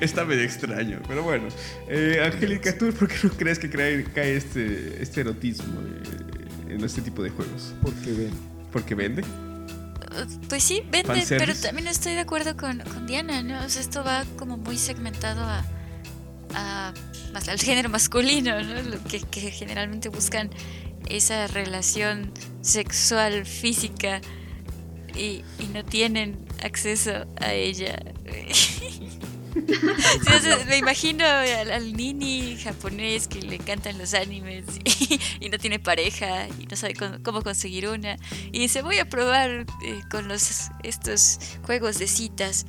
Está medio extraño, pero bueno. Eh, Angélica, ¿tú por qué no crees que cae, cae este, este erotismo eh, en este tipo de juegos? Porque ven. ¿Porque vende? Uh, Pues sí, vende, pero también estoy de acuerdo con, con Diana, ¿no? O sea, esto va como muy segmentado a, a- más al género masculino, ¿no? Lo que, que generalmente buscan esa relación sexual, física, y, y no tienen acceso a ella. <laughs> Sí, o sea, me imagino al, al nini japonés que le encantan los animes y, y no tiene pareja y no sabe cómo, cómo conseguir una y dice voy a probar eh, con los estos juegos de citas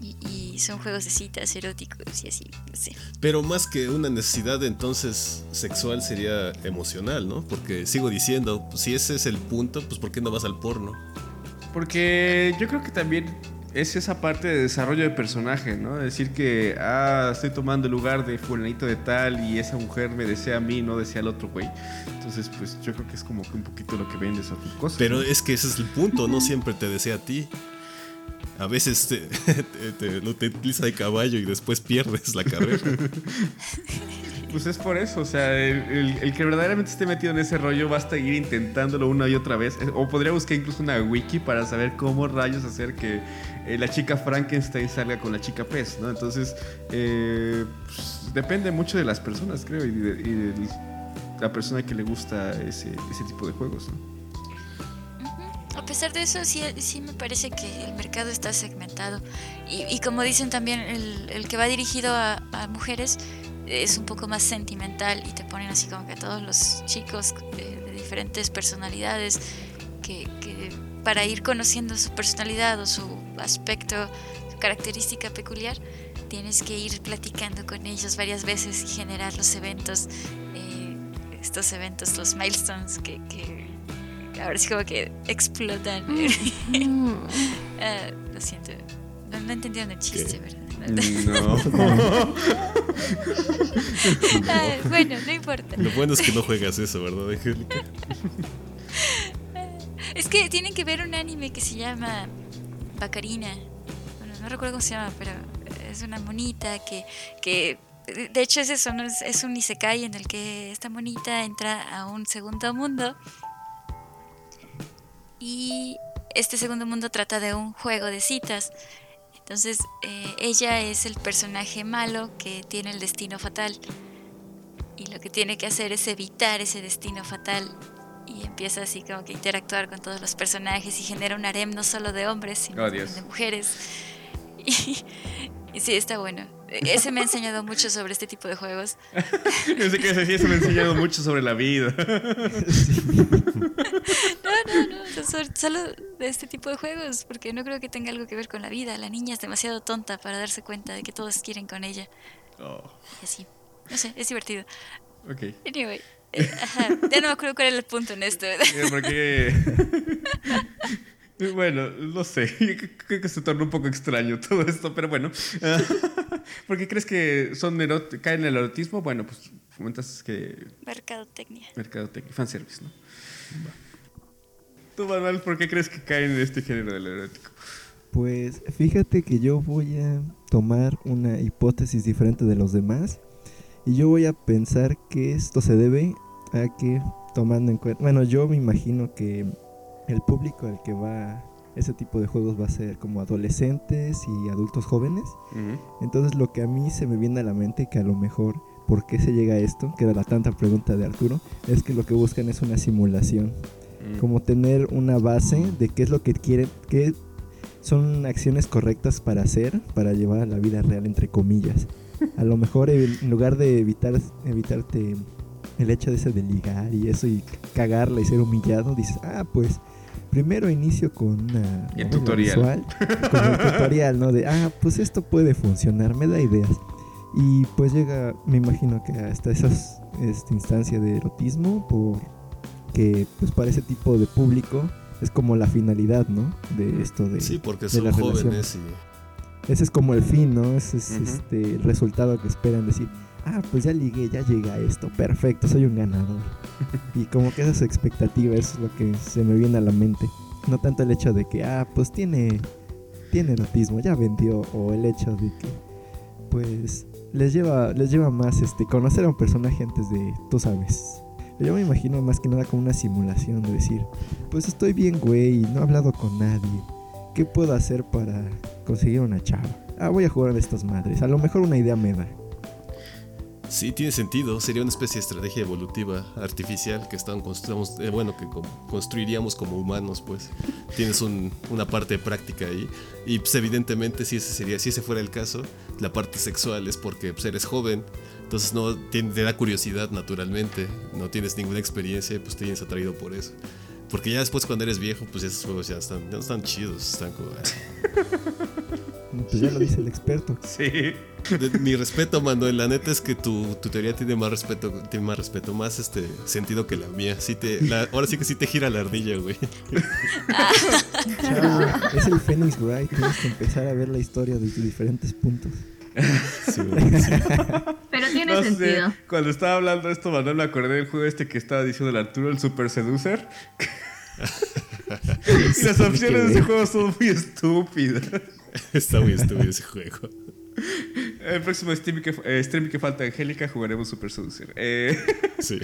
y, y son juegos de citas eróticos y así no sé Pero más que una necesidad entonces sexual sería emocional, ¿no? Porque sigo diciendo, pues, si ese es el punto, pues ¿por qué no vas al porno? Porque yo creo que también es esa parte de desarrollo de personaje, ¿no? Decir que, ah, estoy tomando el lugar de fulanito de tal y esa mujer me desea a mí, no desea al otro güey. Entonces, pues yo creo que es como que un poquito lo que vendes a tu cosa. Pero ¿no? es que ese es el punto, no siempre te desea a ti. A veces te, <laughs> te, te- no te utiliza de caballo y después pierdes la carrera. <laughs> Pues es por eso, o sea, el, que verdaderamente esté metido en ese rollo va a seguir intentándolo una y otra vez. O podría buscar incluso una wiki para saber cómo rayos hacer que eh, la chica Frankenstein salga con la chica pez, ¿no? Entonces, eh, pues, depende mucho de las personas, creo, y de, y de la persona que le gusta ese, tipo de juegos, ¿no? a pesar de eso sí, sí me parece que el mercado está segmentado y, como dicen también el, que va dirigido a mujeres es un poco más sentimental y te ponen así como que a todos los chicos eh, de diferentes personalidades que, que para ir conociendo su personalidad o su aspecto, su característica peculiar, tienes que ir platicando con ellos varias veces y generar los eventos, eh, estos eventos, los milestones que, que ahora sí como que explotan. <laughs> Ah, lo siento, no, no entendieron el chiste, ¿verdad? No. <laughs> Ah, bueno, no importa. Lo bueno es que no juegas eso, ¿verdad, Angélica? <laughs> Es que tienen que ver un anime que se llama Bacarina. Bueno, no recuerdo cómo se llama, pero es una monita que, que de hecho es eso, ¿no? es, es un isekai en el que esta monita entra a un segundo mundo y este segundo mundo trata de un juego de citas. Entonces eh, ella es el personaje malo que tiene el destino fatal y lo que tiene que hacer es evitar ese destino fatal y empieza así como que interactuar con todos los personajes y genera un harem no solo de hombres, sino Oh, de mujeres. <laughs> Y, y sí, está bueno. Ese me ha enseñado mucho sobre este tipo de juegos. <laughs> Que eso sí, eso me ha enseñado mucho sobre la vida. <laughs> No, no, no, <laughs> solo de este tipo de juegos, porque no creo que tenga algo que ver con la vida. La niña es demasiado tonta para darse cuenta de que todos quieren con ella. Oh, Y así. No sé, es divertido. ok. Anyway, eh, ajá, ya no me acuerdo cuál era el punto en esto. Porque. <laughs> Bueno, no sé. <laughs> Creo que se torna un poco extraño todo esto, pero bueno. ¿Por qué crees que son erot- caen en el erotismo? Bueno, pues comentas que Mercadotecnia. mercadotecnia, fanservice, ¿no? Tú, Manuel, ¿por qué crees que caen en este género del erótico? Pues fíjate que yo voy a tomar una hipótesis diferente de los demás y yo voy a pensar que esto se debe a que tomando en cuenta, bueno, yo me imagino que el público al que va ese tipo de juegos va a ser como adolescentes y adultos jóvenes. Entonces lo que a mí se me viene a la mente que a lo mejor por qué se llega a esto, que era la tanta pregunta de Arturo, es que lo que buscan es una simulación Mm. como tener una base de qué es lo que quieren, qué son acciones correctas para hacer, para llevar a la vida real, entre comillas. <laughs> A lo mejor en lugar de evitar evitarte el hecho de ese de ligar y eso y cagarla y ser humillado, dices, ah, pues primero inicio con una El tutorial. visual, con el tutorial, ¿no? De, ah, pues esto puede funcionar, me da ideas. Y pues llega, me imagino que hasta esas esta instancia de erotismo, por que pues para ese tipo de público es como la finalidad, ¿no? De esto de... Sí, porque de son las jóvenes relaciones. y Ese es como el fin, ¿no? Ese es este, el resultado que esperan decir, ah, pues ya ligué, ya llega esto, perfecto, soy un ganador. <laughs> y como que esa es su expectativa, eso es lo que se me viene a la mente. No tanto el hecho de que, ah, pues tiene, tiene ya vendió, o el hecho de que, pues, les lleva, les lleva más este, conocer a un personaje antes de, tú sabes. Yo me imagino más que nada como una simulación de decir, pues estoy bien, güey, no he hablado con nadie. ¿Qué puedo hacer para conseguir una chava? Ah, voy a jugar a estas madres. A lo mejor una idea me da. Sí, tiene sentido. Sería una especie de estrategia evolutiva artificial que construyamos, eh, bueno, que construiríamos como humanos, pues. Tienes un- una parte práctica ahí. Y pues evidentemente si ese sería, si ese fuera el caso, la parte sexual es porque pues, eres joven. Entonces no tiene- te da curiosidad naturalmente. No tienes ninguna experiencia, pues te tienes atraído por eso. Porque ya después cuando eres viejo, pues esos juegos ya están, ya no están chidos, están como. ah. <laughs> Pues ya lo dice el experto. Sí. De- mi respeto, Manuel. La neta es que tu, tu teoría tiene más respeto, tiene más respeto, más este sentido que la mía. Sí te, la- ahora sí que sí te gira la ardilla, güey. <laughs> Chavo, es el Phoenix Wright. Tienes que empezar a ver la historia desde diferentes puntos. Sí, güey, <laughs> sí. Pero tiene No sé, sentido. Cuando estaba hablando de esto, Manuel, me acordé del juego este que estaba diciendo el Arturo, el Super Seducer. <laughs> y las opciones de ese juego son muy estúpidas. Está muy estúpido ese juego. El próximo stream que, eh, stream que falta Angélica jugaremos Super Seducer. Eh, <laughs> Sí.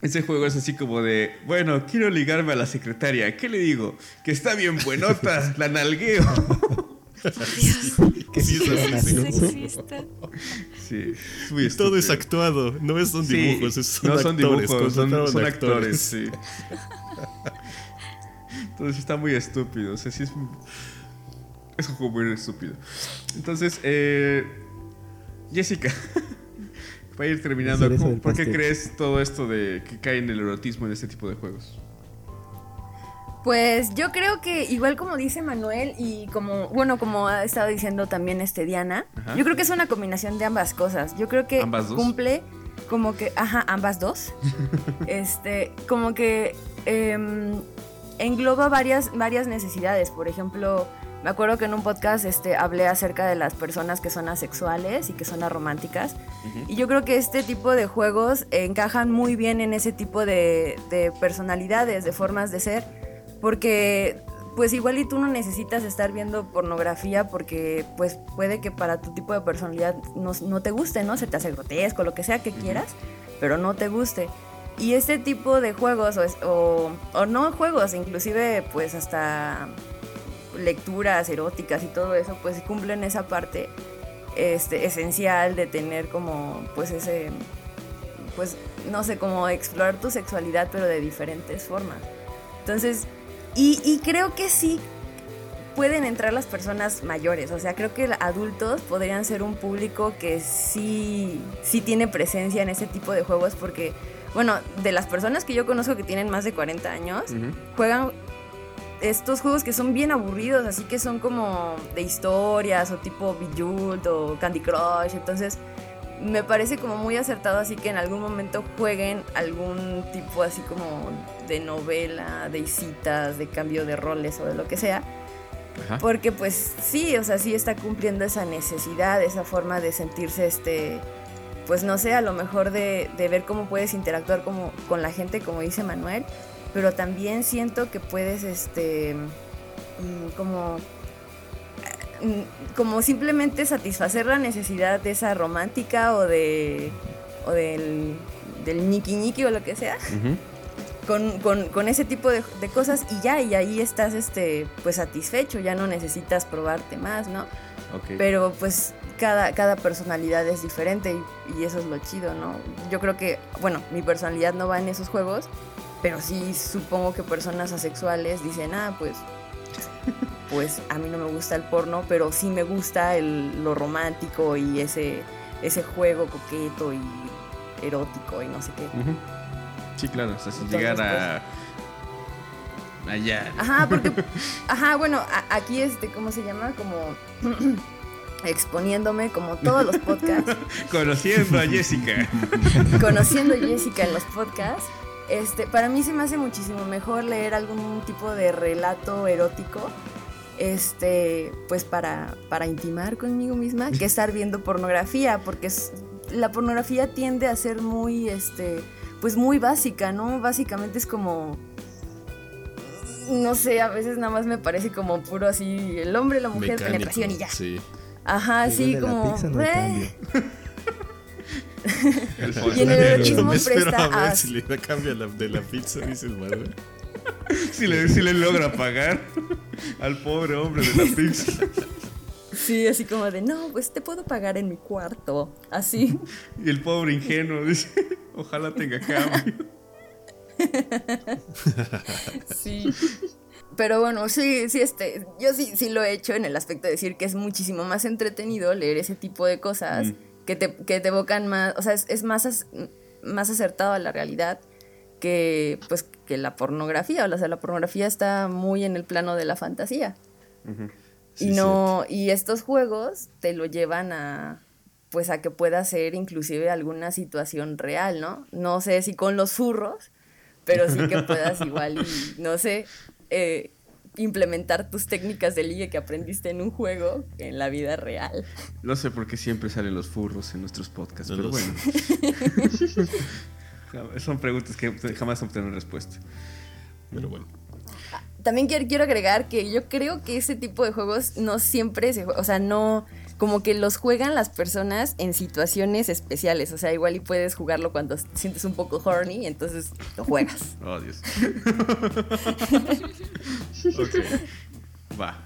ese juego es así como de, bueno, quiero ligarme a la secretaria. ¿Qué le digo? Que está bien buenota, la nalgueo. Que Sí, sí es sí. Sí, es todo es actuado, no es- son Sí, dibujos, es- son no son actores, dibujos, son, actores, sí. <laughs> Entonces está muy estúpido. O sea, sí es, un- es un juego muy estúpido. Entonces, eh, Jessica, <laughs> para ir terminando, La cereza ¿cómo- del ¿por qué crees todo esto de que cae en el erotismo en este tipo de juegos? Pues yo creo que igual como dice Manuel y como, bueno, como ha estado diciendo también este Diana, Ajá. yo creo que es una combinación de ambas cosas. Yo creo que cumple como que, ajá, ambas dos. <laughs> este, como que em, engloba varias, varias necesidades. Por ejemplo, me acuerdo que en un podcast este, hablé acerca de las personas que son asexuales y que son arománticas. Y yo creo que este tipo de juegos encajan muy bien en ese tipo de, de personalidades, de formas de ser. Porque pues igual y tú no necesitas estar viendo pornografía porque pues puede que para tu tipo de personalidad no, no te guste, ¿no? Se te hace grotesco, lo que sea que quieras, pero no te guste. Y este tipo de juegos, o, es- o, o no juegos, inclusive pues hasta lecturas eróticas y todo eso, pues cumplen esa parte este, esencial de tener como pues ese, pues no sé, como explorar tu sexualidad pero de diferentes formas. Entonces, y, y creo que sí pueden entrar las personas mayores, o sea, creo que adultos podrían ser un público que sí, sí tiene presencia en ese tipo de juegos porque, bueno, de las personas que yo conozco que tienen más de 40 años, juegan estos juegos que son bien aburridos, así que son como de historias o tipo Bejeweled o Candy Crush, entonces me parece como muy acertado así que en algún momento jueguen algún tipo así como de novela, de citas, de cambio de roles o de lo que sea, Ajá. porque pues sí, o sea, sí está cumpliendo esa necesidad, esa forma de sentirse este, pues no sé, a lo mejor de, de ver cómo puedes interactuar como, con la gente, como dice Manuel, pero también siento que puedes este, mm, como como simplemente satisfacer la necesidad de esa romántica o de o del del ñiqui ñiqui o lo que sea con, con- con ese tipo de, de cosas y ya, y ahí estás este, pues satisfecho, ya no necesitas probarte más, ¿no? Ok. Pero pues cada, cada personalidad es diferente y, y eso es lo chido, ¿no? Yo creo que, bueno, mi personalidad no va en esos juegos, pero sí supongo que personas asexuales dicen, ah, pues, pues a mí no me gusta el porno, pero sí me gusta el, lo romántico y ese, ese juego coqueto y erótico y no sé qué. Sí, claro, o sea, sin Entonces, llegar a. Allá. Ajá, porque, <laughs> ajá, bueno, a- aquí este, ¿cómo se llama? Como <clears throat> exponiéndome como todos los podcasts. <laughs> Conociendo a Jessica. <laughs> conociendo a Jessica en los podcasts, este, para mí se me hace muchísimo mejor leer algún tipo de relato erótico, este, pues para, para intimar conmigo misma, que estar viendo pornografía, porque es- la pornografía tiende a ser muy, este, pues muy básica, ¿no? Básicamente es como, no sé, a veces nada más me parece como puro así, el hombre, la mujer, Mecánico, penetración y ya. Sí. Ajá, sí, como... no "Eh". <laughs> Y en el erotismo Me espero presta a ver si le da cambio a la- de la pizza, dice el madre. <laughs> si, le, si le logra pagar al pobre hombre de la pizza. Sí, así como de, no, pues te puedo pagar en mi cuarto. Así. Y el pobre ingenuo dice: <laughs> Ojalá tenga cambio. <laughs> Sí. Pero bueno, sí, sí, este, yo sí, sí lo he hecho en el aspecto de decir que es muchísimo más entretenido leer ese tipo de cosas que, te, que te evocan más, o sea, es, es más, as- más acertado a la realidad que, pues, que la pornografía. O sea, la pornografía está muy en el plano de la fantasía. Sí, y no, y estos juegos te lo llevan a pues a que pueda ser inclusive alguna situación real, ¿no? No sé si con los furros, pero sí que puedas <laughs> igual y, no sé, eh, implementar tus técnicas de ligue que aprendiste en un juego en la vida real. No sé por qué siempre salen los furros en nuestros podcasts, No pero bueno. <laughs> Son preguntas que jamás obtienen respuesta. Pero bueno. También quiero, quiero agregar que yo creo que ese tipo de juegos no siempre se juega, o sea, no, como que los juegan las personas en situaciones especiales, o sea, igual y puedes jugarlo cuando te sientes un poco horny, entonces lo juegas. <laughs> Oh, Dios. <laughs> ok. Va.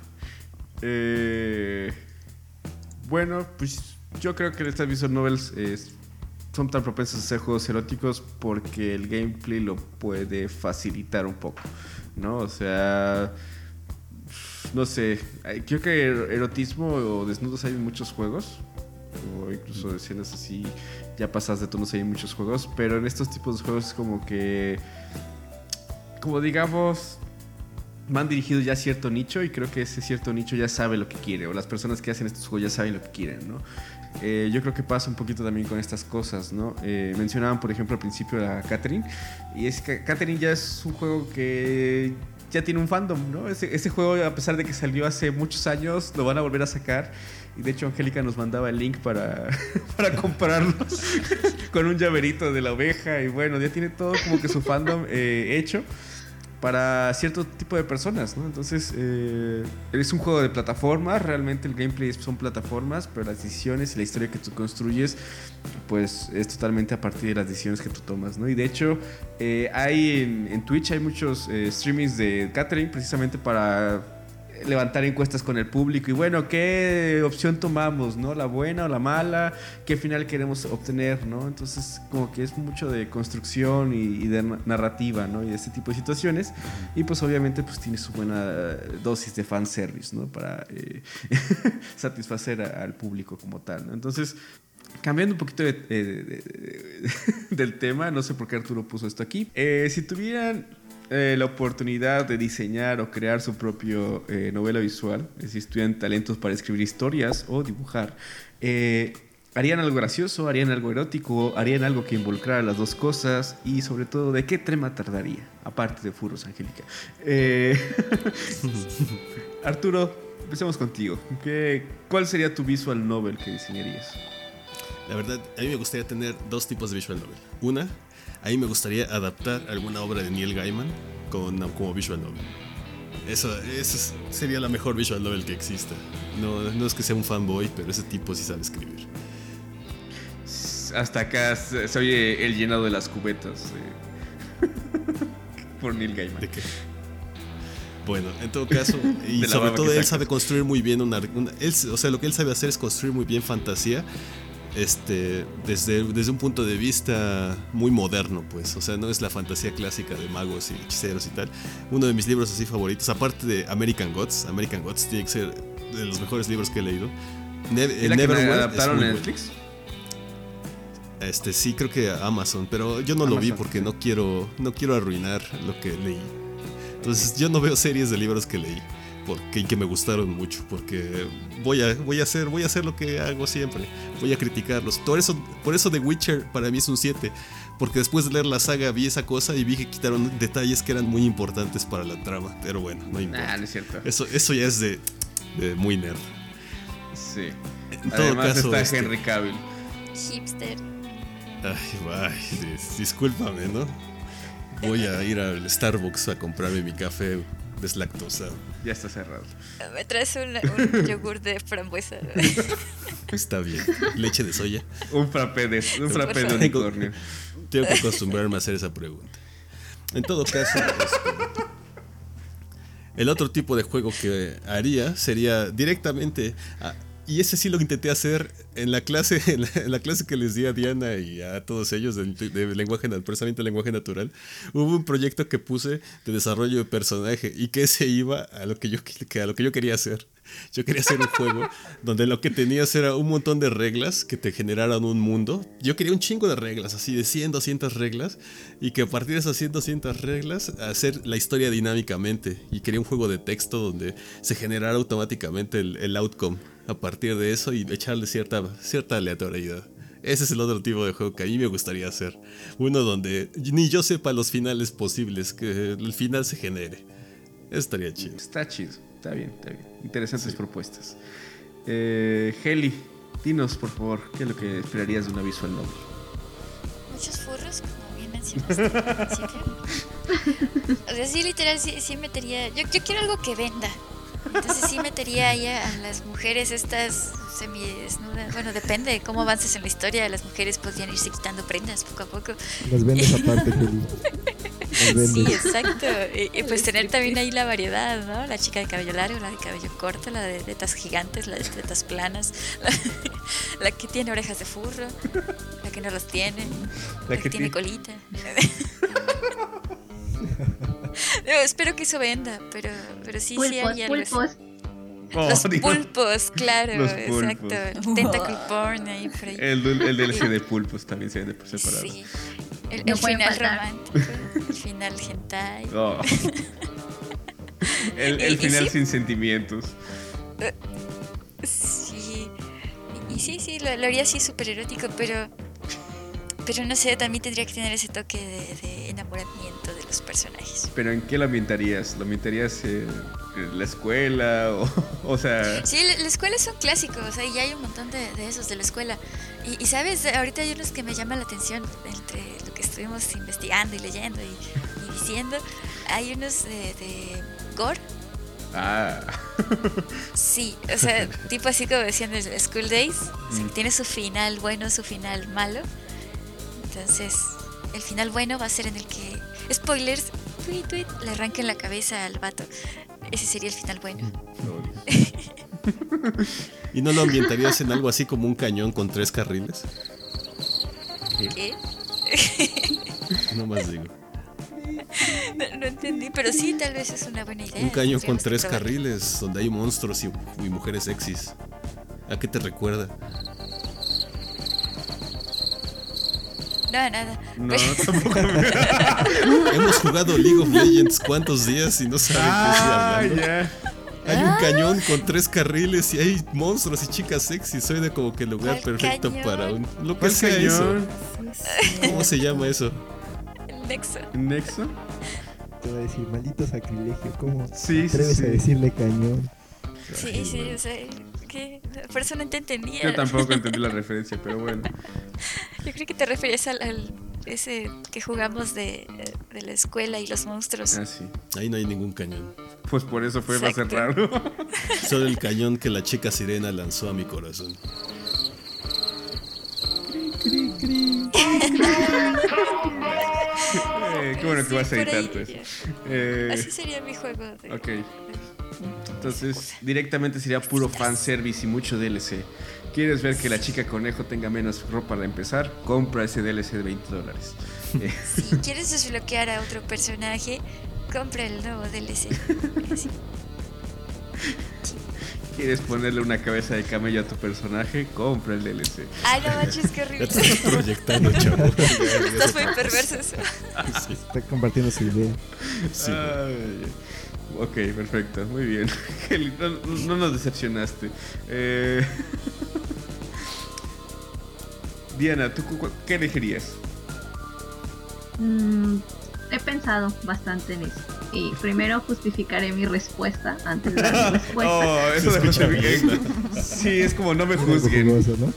Eh, bueno, pues yo creo que estas visual novels eh, son tan propensas a ser juegos eróticos porque el gameplay lo puede facilitar un poco, ¿no? O sea, no sé, hay- creo que er- erotismo o desnudos hay en muchos juegos, o incluso escenas así ya pasadas de tonos hay en muchos juegos, pero en estos tipos de juegos es como que, como digamos, van dirigidos ya a cierto nicho y creo que ese cierto nicho ya sabe lo que quiere, o las personas que hacen estos juegos ya saben lo que quieren, ¿no? Eh, yo creo que pasa un poquito también con estas cosas, ¿no? Eh, mencionaban, por ejemplo, al principio a Catherine, y es que Catherine ya es un juego que ya tiene un fandom, ¿no? Ese, ese juego, a pesar de que salió hace muchos años, lo van a volver a sacar. Y de hecho, Angélica nos mandaba el link para, <laughs> para comprarlo <laughs> con un llaverito de la oveja. Y bueno, ya tiene todo como que su fandom eh, hecho para cierto tipo de personas, ¿no? Entonces, eh, es un juego de plataformas, realmente el gameplay son plataformas, pero las decisiones y la historia que tú construyes, pues es totalmente a partir de las decisiones que tú tomas, ¿no? Y de hecho, eh, hay en, Twitch hay muchos eh, streamings de Catherine precisamente para levantar encuestas con el público y bueno, ¿qué opción tomamos, no? ¿La buena o la mala? ¿Qué final queremos obtener, no? Entonces, como que es mucho de construcción y, y de na- narrativa, ¿no? Y de este tipo de situaciones. Y pues obviamente pues tiene su buena eh, dosis de fanservice, ¿no? Para eh, <laughs> satisfacer a- al público como tal, ¿no? Entonces, Cambiando un poquito de- de- de- de- <laughs> del tema, no sé por qué Arturo puso esto aquí. Eh, si tuvieran eh, la oportunidad de diseñar o crear su propio eh, novela visual, es talentos para escribir historias o dibujar, eh, ¿harían algo gracioso? ¿Harían algo erótico? ¿Harían algo que involucrara las dos cosas? Y sobre todo, ¿de qué tema tardaría? Aparte de Furros, Angélica. <laughs> Arturo, empecemos contigo. ¿Qué, ¿Cuál sería tu visual novel que diseñarías? La verdad, a mí me gustaría tener dos tipos de visual novel. Una, a mí me gustaría adaptar alguna obra de Neil Gaiman con, como visual novel. Eso, eso es- sería la mejor visual novel que exista. No, no es que sea un fanboy, pero ese tipo sí sabe escribir. Hasta acá se se oye el llenado de las cubetas eh, <laughs> por Neil Gaiman. ¿De qué? Bueno, en todo caso, <laughs> y sobre todo él sabe construir muy bien una, una- él- o sea, lo que él sabe hacer es construir muy bien fantasía este, desde, desde un punto de vista muy moderno, pues. O sea, no es la fantasía clásica de magos y hechiceros y tal. Uno de mis libros así favoritos, aparte de American Gods, American Gods tiene que ser de los mejores libros que he leído. Ne- ¿Y la que adaptaron bueno. Netflix? Este, sí, creo que a Amazon, pero yo no lo vi porque sí. no quiero, no quiero arruinar lo que leí. Entonces, yo no veo series de libros que leí porque que me gustaron mucho, porque voy a, voy a hacer, voy a hacer lo que hago siempre, voy a criticarlos. Por eso, por eso The Witcher para mí es un 7, porque después de leer la saga vi esa cosa y vi que quitaron detalles que eran muy importantes para la trama, pero bueno, no importa. Nah, no es cierto. Eso, eso ya es de, de muy nerd. Sí. En todo Además caso, está este- Henry Cavill. Hipster. Ay, ay, dis- discúlpame, ¿no? Voy a ir al Starbucks a comprarme mi café deslactosado. Ya está cerrado. Me traes un, un yogur de frambuesa. <laughs> Está bien. Leche de soya. Un frappé de, un frappé de unicornio. Tengo que acostumbrarme a hacer esa pregunta. En todo caso, este, el otro tipo de juego que haría sería directamente. a- y ese sí lo intenté hacer en la clase, <laughs> en la, en la clase que les di a Diana y a todos ellos de, de lenguaje, precisamente lenguaje natural. Hubo un proyecto que puse de desarrollo de personaje y que ese iba a lo que yo, que a lo que yo quería hacer. Yo quería hacer un juego <laughs> donde lo que tenías era un montón de reglas que te generaran un mundo. Yo quería un chingo de reglas, así de 100, 200 reglas, y que a partir de esas 100, 200 reglas, hacer la historia dinámicamente. Y quería un juego de texto donde se generara automáticamente el, el outcome a partir de eso y echarle cierta, cierta aleatoriedad. Ese es el otro tipo de juego que a mí me gustaría hacer. Uno donde ni yo sepa los finales posibles, que el final se genere. Eso estaría chido. Está chido. Está bien, está bien. Interesantes propuestas. Eh, Heli, dinos por favor, ¿qué es lo que esperarías de una visual novel? Muchos furros, como bien mencionaste principio. O sea, sí, literal, sí, sí metería. Yo, yo quiero algo que venda. Entonces sí metería ahí a, las mujeres estas semidesnudas. Bueno, depende de cómo avances en la historia. Las mujeres podrían irse quitando prendas poco a poco. Las vendes aparte, <laughs> Kelly. Sí, exacto. Y, y pues tener también ahí la variedad, ¿no? La chica de cabello largo, la de cabello corto, la de tetas gigantes, la de tetas planas, <laughs> la, la que tiene orejas de furro, la que no las tiene, la, que, que tiene ti- colita. <laughs> <laughs> Espero que eso venda, pero, pero sí, sí Pulpos, algo así. pulpos. Los Oh, Dios. pulpos, claro, Los exacto. El tentacle porn ahí por ahí. El, el DLC de pulpos también se vende por separado. Sí. El, No el pueden final faltar. romántico, el final hentai. <laughs> Oh. El, el Y- y final sí. sin sentimientos. Sí. Y, y sí, sí, lo, lo haría así súper erótico, pero. Pero no sé, también tendría que tener ese toque de, de enamoramiento de los personajes. ¿Pero en qué lo ambientarías? ¿Lo ambientarías en en la escuela? O, <laughs> o sea, Sí, la, la escuela es un clásico, o sea, y hay un montón de, de esos de la escuela. Y, y, sabes, ahorita hay unos que me llaman la atención entre lo que estuvimos investigando y leyendo y, y diciendo. Hay unos de, de gore. ah, <laughs> Sí, o sea, tipo así como decían en el School Days, o sea, Mm. que tiene su final bueno, su final malo. Entonces, el final bueno va a ser en el que, spoilers, tweet, tweet, le arranquen la cabeza al vato. Ese sería el final bueno. <laughs> ¿Y no lo ambientarías en algo así como un cañón con tres carriles? ¿Qué? <laughs> No más digo. No, no entendí, pero sí, tal vez es una buena idea. Un cañón con tres carriles donde hay monstruos y, y mujeres sexys. ¿A qué te recuerda? No, nada. no, tampoco me... <laughs> Hemos jugado League of Legends cuántos días y no saben qué Ah, ya. Hay un cañón con tres carriles y hay monstruos y chicas sexy. Soy de como que el lugar ¿Cuál perfecto cañón? para un. Lo que ¿Cuál sea cañón? eso. ¿Cómo se llama eso? El nexo. ¿Nexo? Te voy a decir, maldito sacrilegio. ¿Cómo Sí, sí, atreves sí. a decirle cañón? Sí, sí, o sea, ¿qué? Por eso no te entendía. Yo tampoco entendí la <laughs> referencia, pero bueno. Yo creo que te referías al, al- ese que jugamos de, de la escuela y los monstruos. Ah, sí. Ahí no hay ningún cañón. Pues por eso fue más raro. <laughs> Solo el cañón que la chica sirena lanzó a mi corazón. Eh, Qué bueno que Sí, vas a editar iría. Eh, Así sería mi juego de. ok. Entonces, directamente sería puro fanservice y mucho DLC. ¿Quieres ver que la chica conejo tenga menos ropa para empezar? Compra ese DLC de 20 dólares. <laughs> Eh, Si quieres desbloquear a otro personaje, compra el nuevo DLC. <laughs> Sí. ¿Quieres ponerle una cabeza de camello a tu personaje? Compra el DLC. Ay, no manches, qué Ya horrible. te estás proyectando, chavo. Ya, <laughs> ya Estás muy perverso. Sí, Está compartiendo su idea. sí. Ay, ok, perfecto, muy bien. <laughs> Heli, No, no nos decepcionaste. Eh, <laughs> Diana, ¿tú cu- qué elegirías? Mm, he pensado bastante en eso. Y primero justificaré mi respuesta antes de dar mi <laughs> respuesta. Oh, eso Se de escucha justificar- Sí, es como no me juzguen. jugoso, ¿no?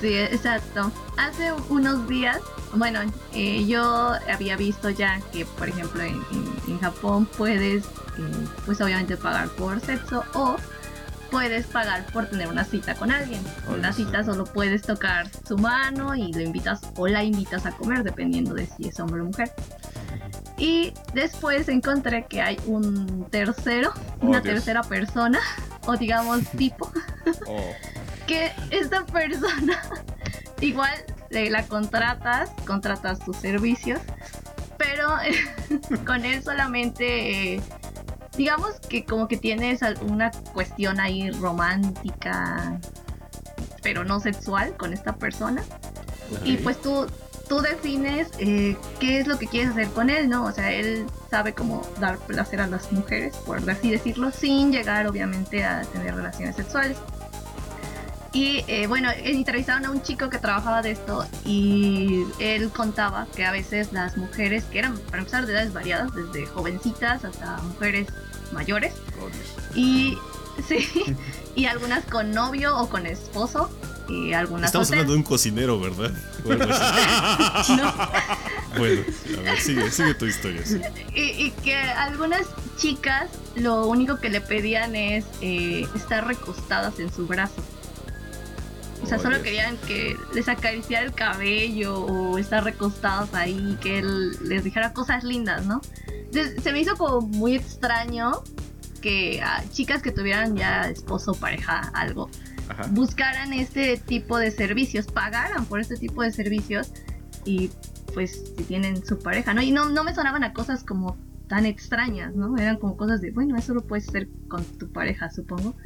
Sí, exacto. Hace unos días, bueno, eh, yo había visto ya que, por ejemplo, en, en- en Japón puedes, eh, pues obviamente pagar por sexo o puedes pagar por tener una cita con alguien. Oh, En sí. cita solo puedes tocar su mano y lo invitas o la invitas a comer, dependiendo de si es hombre o mujer. Y después encontré que hay un tercero, Oh, una Dios. tercera persona, o digamos <laughs> tipo, Oh, que esta persona <laughs> igual eh, la contratas, contratas tus servicios, pero <laughs> con él solamente, eh, digamos que como que tienes alguna cuestión ahí romántica, pero no sexual con esta persona. Y pues tú, tú defines eh, qué es lo que quieres hacer con él, ¿no? O sea, él sabe cómo dar placer a las mujeres, por así decirlo, sin llegar obviamente a tener relaciones sexuales. Y eh, bueno, entrevistaron a un chico que trabajaba de esto y él contaba que a veces las mujeres, que eran para empezar de edades variadas, desde jovencitas hasta mujeres mayores, y <laughs> sí, y algunas con novio o con esposo, y algunas Estamos hablando de un cocinero, ¿verdad? <laughs> No. <laughs> Bueno, a ver, sigue, sigue tu historia. sí. Y, y que algunas chicas lo único que le pedían es eh, estar recostadas en su brazo. O sea, Oh, solo Dios. querían que les acariciara el cabello o estar recostados ahí, que él les dijera cosas lindas, ¿no? Entonces, se me hizo como muy extraño que a chicas que tuvieran ya esposo pareja, algo, Ajá. buscaran este tipo de servicios, pagaran por este tipo de servicios y pues si tienen su pareja, ¿no? Y no, no me sonaban a cosas como tan extrañas, ¿no? Eran como cosas de, bueno, eso lo puedes hacer con tu pareja, supongo.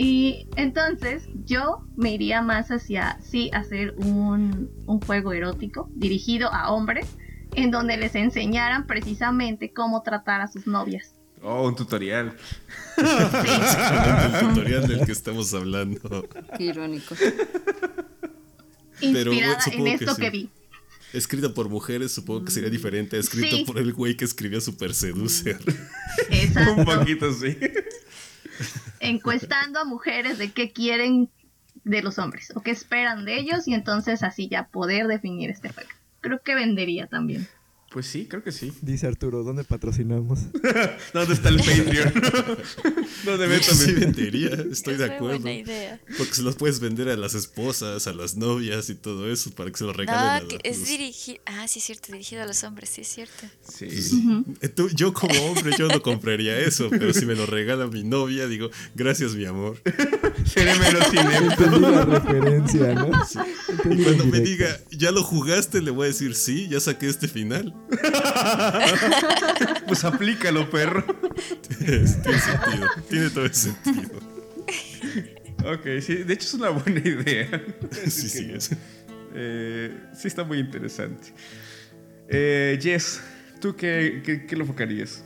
Y entonces yo me iría más hacia, sí, hacer un, un juego erótico dirigido a hombres en donde les enseñaran precisamente cómo tratar a sus novias. Oh, un tutorial. <laughs> el tutorial del que estamos hablando. Qué irónico. Pero, Inspirada en que esto sí. que vi. Escrita por mujeres, supongo que sería diferente a escrito Sí. por el güey que escribió Super Seducer. Exacto. <laughs> Un poquito, sí. Encuestando a mujeres de qué quieren de los hombres o qué esperan de ellos y entonces así ya poder definir este juego. Creo que vendería también. Pues sí, creo que sí. Dice Arturo, ¿dónde patrocinamos? <laughs> ¿Dónde está el Patreon? <laughs> ¿Dónde De meto hecho, sí mi- vendería, estoy es de acuerdo. buena idea. Porque se los puedes vender a las esposas, a las novias y todo eso para que se los regalen a No, los... que es dirigido. Ah, sí, es cierto, dirigido a los hombres, sí, es cierto. Sí. Tú- yo como hombre yo no compraría eso, pero si me lo regala mi novia, digo, gracias mi amor. <laughs> Seré menos. Entendí la referencia, ¿no? Y cuando me diga, ¿ya lo jugaste? Le voy a decir, sí, ya saqué este final. <laughs> Pues aplícalo, perro. tiene sentido, tiene todo el sentido. Ok, sí, de hecho es una buena idea. <laughs> Sí, sí, es. Eh, sí, está muy interesante. Eh, Jess, ¿tú qué, qué, qué lo enfocarías?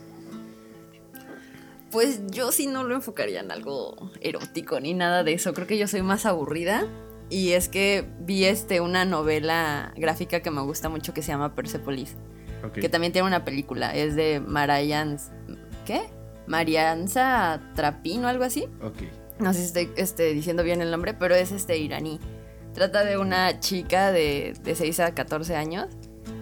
Pues yo sí no lo enfocaría en algo erótico ni nada de eso. Creo que yo soy más aburrida. Y es que vi este una novela gráfica que me gusta mucho que se llama Persepolis. Ok. Que también tiene una película. Es de. ¿Qué? Marianza Trapín o algo así. Ok. No sé si estoy este, diciendo bien el nombre, pero es este iraní. Trata de una chica de, de 6 a 14 años,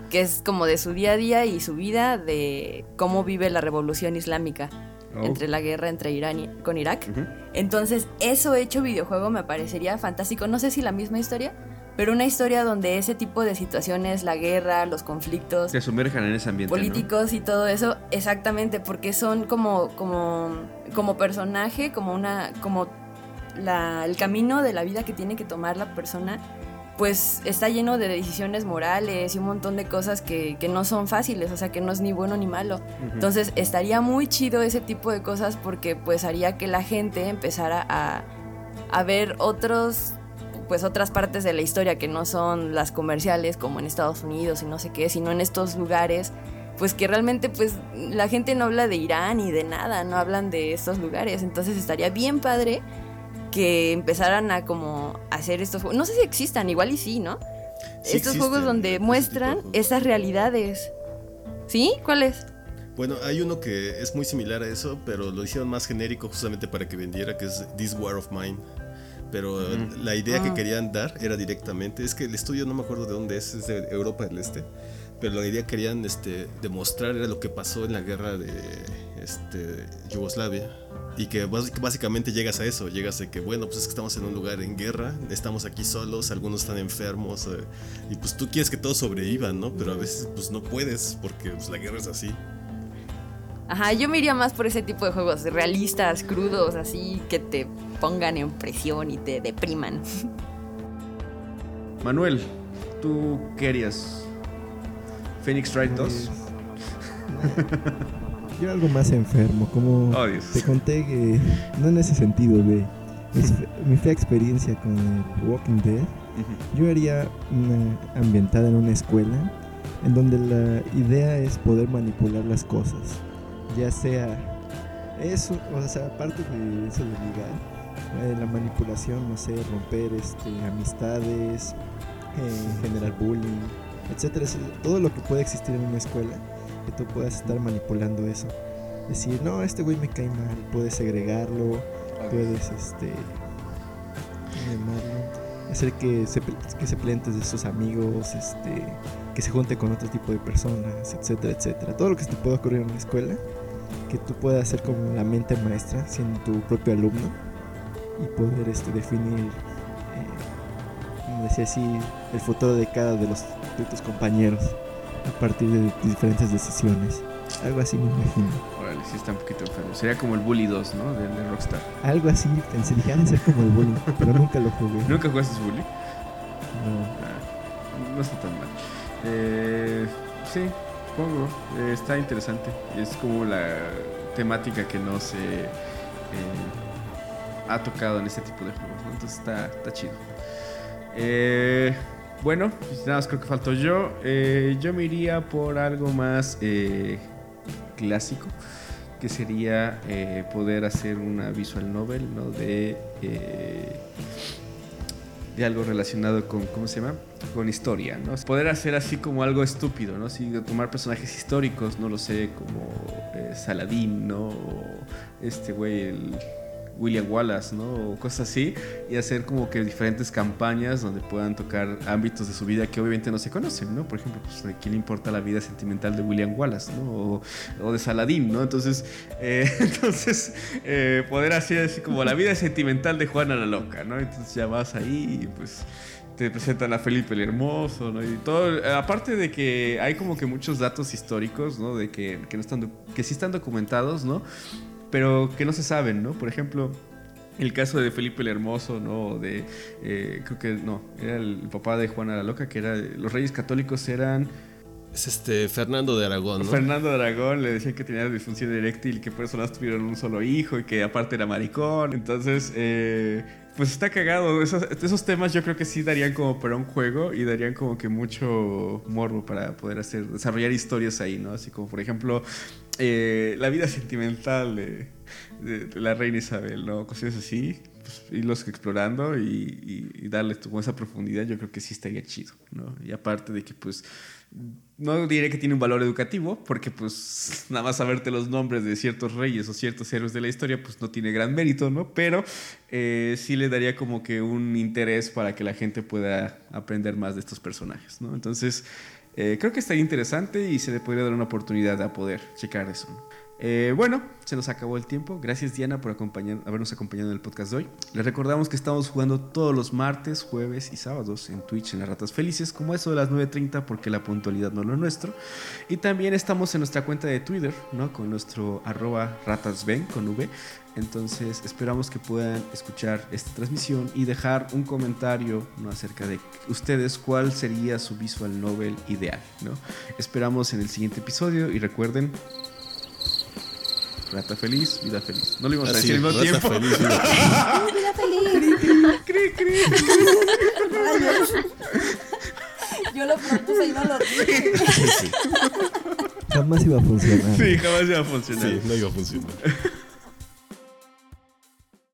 que es como de su día a día y su vida, de cómo vive la revolución islámica, Oh. entre la guerra entre Irán y, con Irak. Entonces, eso hecho videojuego me parecería fantástico. No sé si la misma historia, pero una historia donde ese tipo de situaciones, la guerra, los conflictos Se sumerjan en ese ambiente. ¿no? políticos y todo eso, exactamente, porque son como, como, como personaje, como una, como la, el camino de la vida que tiene que tomar la persona, pues está lleno de decisiones morales y un montón de cosas que, que no son fáciles, o sea, que no es ni bueno ni malo. Entonces estaría muy chido ese tipo de cosas porque pues haría que la gente empezara a, a ver otros pues otras partes de la historia que no son las comerciales como en Estados Unidos y no sé qué, sino en estos lugares pues que realmente pues la gente no habla de Irán ni de nada, no hablan de estos lugares, entonces estaría bien padre que empezaran a como hacer estos juegos, no sé si existan, igual y sí, ¿no? Sí estos existen juegos donde tipo de muestran juegos. esas realidades. ¿Sí? ¿Cuáles? Bueno, hay uno que es muy similar a eso, pero lo hicieron más genérico justamente para que vendiera, que es This War of Mine. Pero eh, la idea que Ah. querían dar era directamente, es que el estudio no me acuerdo de dónde es, es de Europa del Este, pero la idea que querían este, demostrar era lo que pasó en la guerra de este, Yugoslavia. Y que bás- básicamente llegas a eso, llegas a que, bueno, pues es que estamos en un lugar en guerra, estamos aquí solos, algunos están enfermos, eh, y pues tú quieres que todos sobrevivan, ¿no? Pero a veces pues no puedes, porque pues, la guerra es así. Ajá, yo me iría más por ese tipo de juegos realistas, crudos, así que te pongan en presión y te depriman. Manuel, ¿tú qué harías? ¿Phoenix Wright 2? Pues, <laughs> Yo algo más enfermo, como Oh, te conté que no en ese sentido de <laughs> mi fea experiencia con el Walking Dead, yo haría una ambientada en una escuela en donde la idea es poder manipular las cosas, ya sea eso, o sea, aparte de eso de ligar, eh, la manipulación, no sé, romper este, amistades, eh, generar bullying, etcétera, todo lo que puede existir en una escuela, que tú puedas estar manipulando eso. Decir, no, este güey me cae mal, puedes segregarlo, puedes este hacer que se, que se peleen de sus amigos, este, que se junte con otro tipo de personas, etcétera, etcétera. Todo lo que se te pueda ocurrir en la escuela, que tú puedas ser como la mente maestra, siendo tu propio alumno, y poder este, definir, eh, como decía así, el futuro de cada de, los, de tus compañeros a partir de diferentes decisiones. Algo así me imagino. Órale, sí está un poquito enfermo. Sería como el Bully 2, ¿no? De, de Rockstar. Algo así, pensé, dije, de ser como el bullying, pero nunca lo jugué. <laughs> ¿Nunca jugaste Bully? No. Ah, no está tan mal. Eh, sí, supongo. Eh, está interesante. Es como la temática que no se eh, ha tocado en este tipo de juegos. ¿no? Entonces está, está chido. Eh, bueno, pues nada más creo que faltó yo. Eh, yo me iría por algo más eh, clásico. Que sería eh, poder hacer una visual novel, ¿no? De. de algo relacionado con, ¿cómo se llama? Con historia, ¿no? Poder hacer así como algo estúpido, ¿no? De tomar personajes históricos, no lo sé, como Saladín, ¿no? Este güey, el William Wallace, ¿no? O cosas así, y hacer como que diferentes campañas donde puedan tocar ámbitos de su vida que obviamente no se conocen, ¿no? Por ejemplo, pues, ¿a quién le importa la vida sentimental de William Wallace, ¿no? O, de Saladín, ¿no? Entonces, eh, <laughs> entonces eh, poder hacer así como la vida sentimental de Juana la Loca, ¿no? Entonces ya vas ahí y pues te presentan a Felipe el Hermoso, ¿no? Y todo, eh, aparte de que hay como que muchos datos históricos, ¿no? De que, que no están, que sí están documentados, ¿no? Pero que no se saben, ¿no? Por ejemplo, el caso de Felipe el Hermoso, ¿no? De, eh, creo que no, era el papá de Juana la Loca, que era, los reyes católicos eran... Es este Fernando de Aragón, ¿no? Fernando de Aragón le decían que tenía disfunción eréctil que por eso no tuvieron un solo hijo y que aparte era maricón. Entonces, eh, pues está cagado. Esos, esos temas yo creo que sí darían como para un juego y darían como que mucho morbo para poder hacer, desarrollar historias ahí, ¿no? Así como, por ejemplo, eh, la vida sentimental de, la reina Isabel, ¿no? Cosas así. Pues, irlos explorando y, y- y darle como esa profundidad, yo creo que sí estaría chido, ¿no? Y aparte de que, pues, no diré que tiene un valor educativo, porque pues nada más saberte los nombres de ciertos reyes o ciertos héroes de la historia, pues no tiene gran mérito, ¿no? Pero eh, sí le daría como que un interés para que la gente pueda aprender más de estos personajes, ¿no? Entonces, eh, creo que estaría interesante y se le podría dar una oportunidad a poder checar eso. Eh, bueno, se nos acabó el tiempo. Gracias Diana por acompañar, habernos acompañado en el podcast de hoy. Les recordamos que estamos jugando todos los martes, jueves y sábados en Twitch en las Ratas Felices, como eso de las 9.30 porque la puntualidad no es lo nuestro. Y también estamos en nuestra cuenta de Twitter, ¿no? Con nuestro arroba ratasven con V. Entonces esperamos que puedan escuchar esta transmisión y dejar un comentario ¿no? acerca de ustedes cuál sería su visual novel ideal. ¿no? Esperamos en el siguiente episodio y recuerden Rata feliz, vida feliz. No lo íbamos a decir al mismo tiempo. feliz, vida- ¡Vida feliz! Rayos. Yo lo propuse y no lo dije. Sí, Jamás iba a funcionar. Sí, jamás iba a funcionar. sí, no iba a funcionar.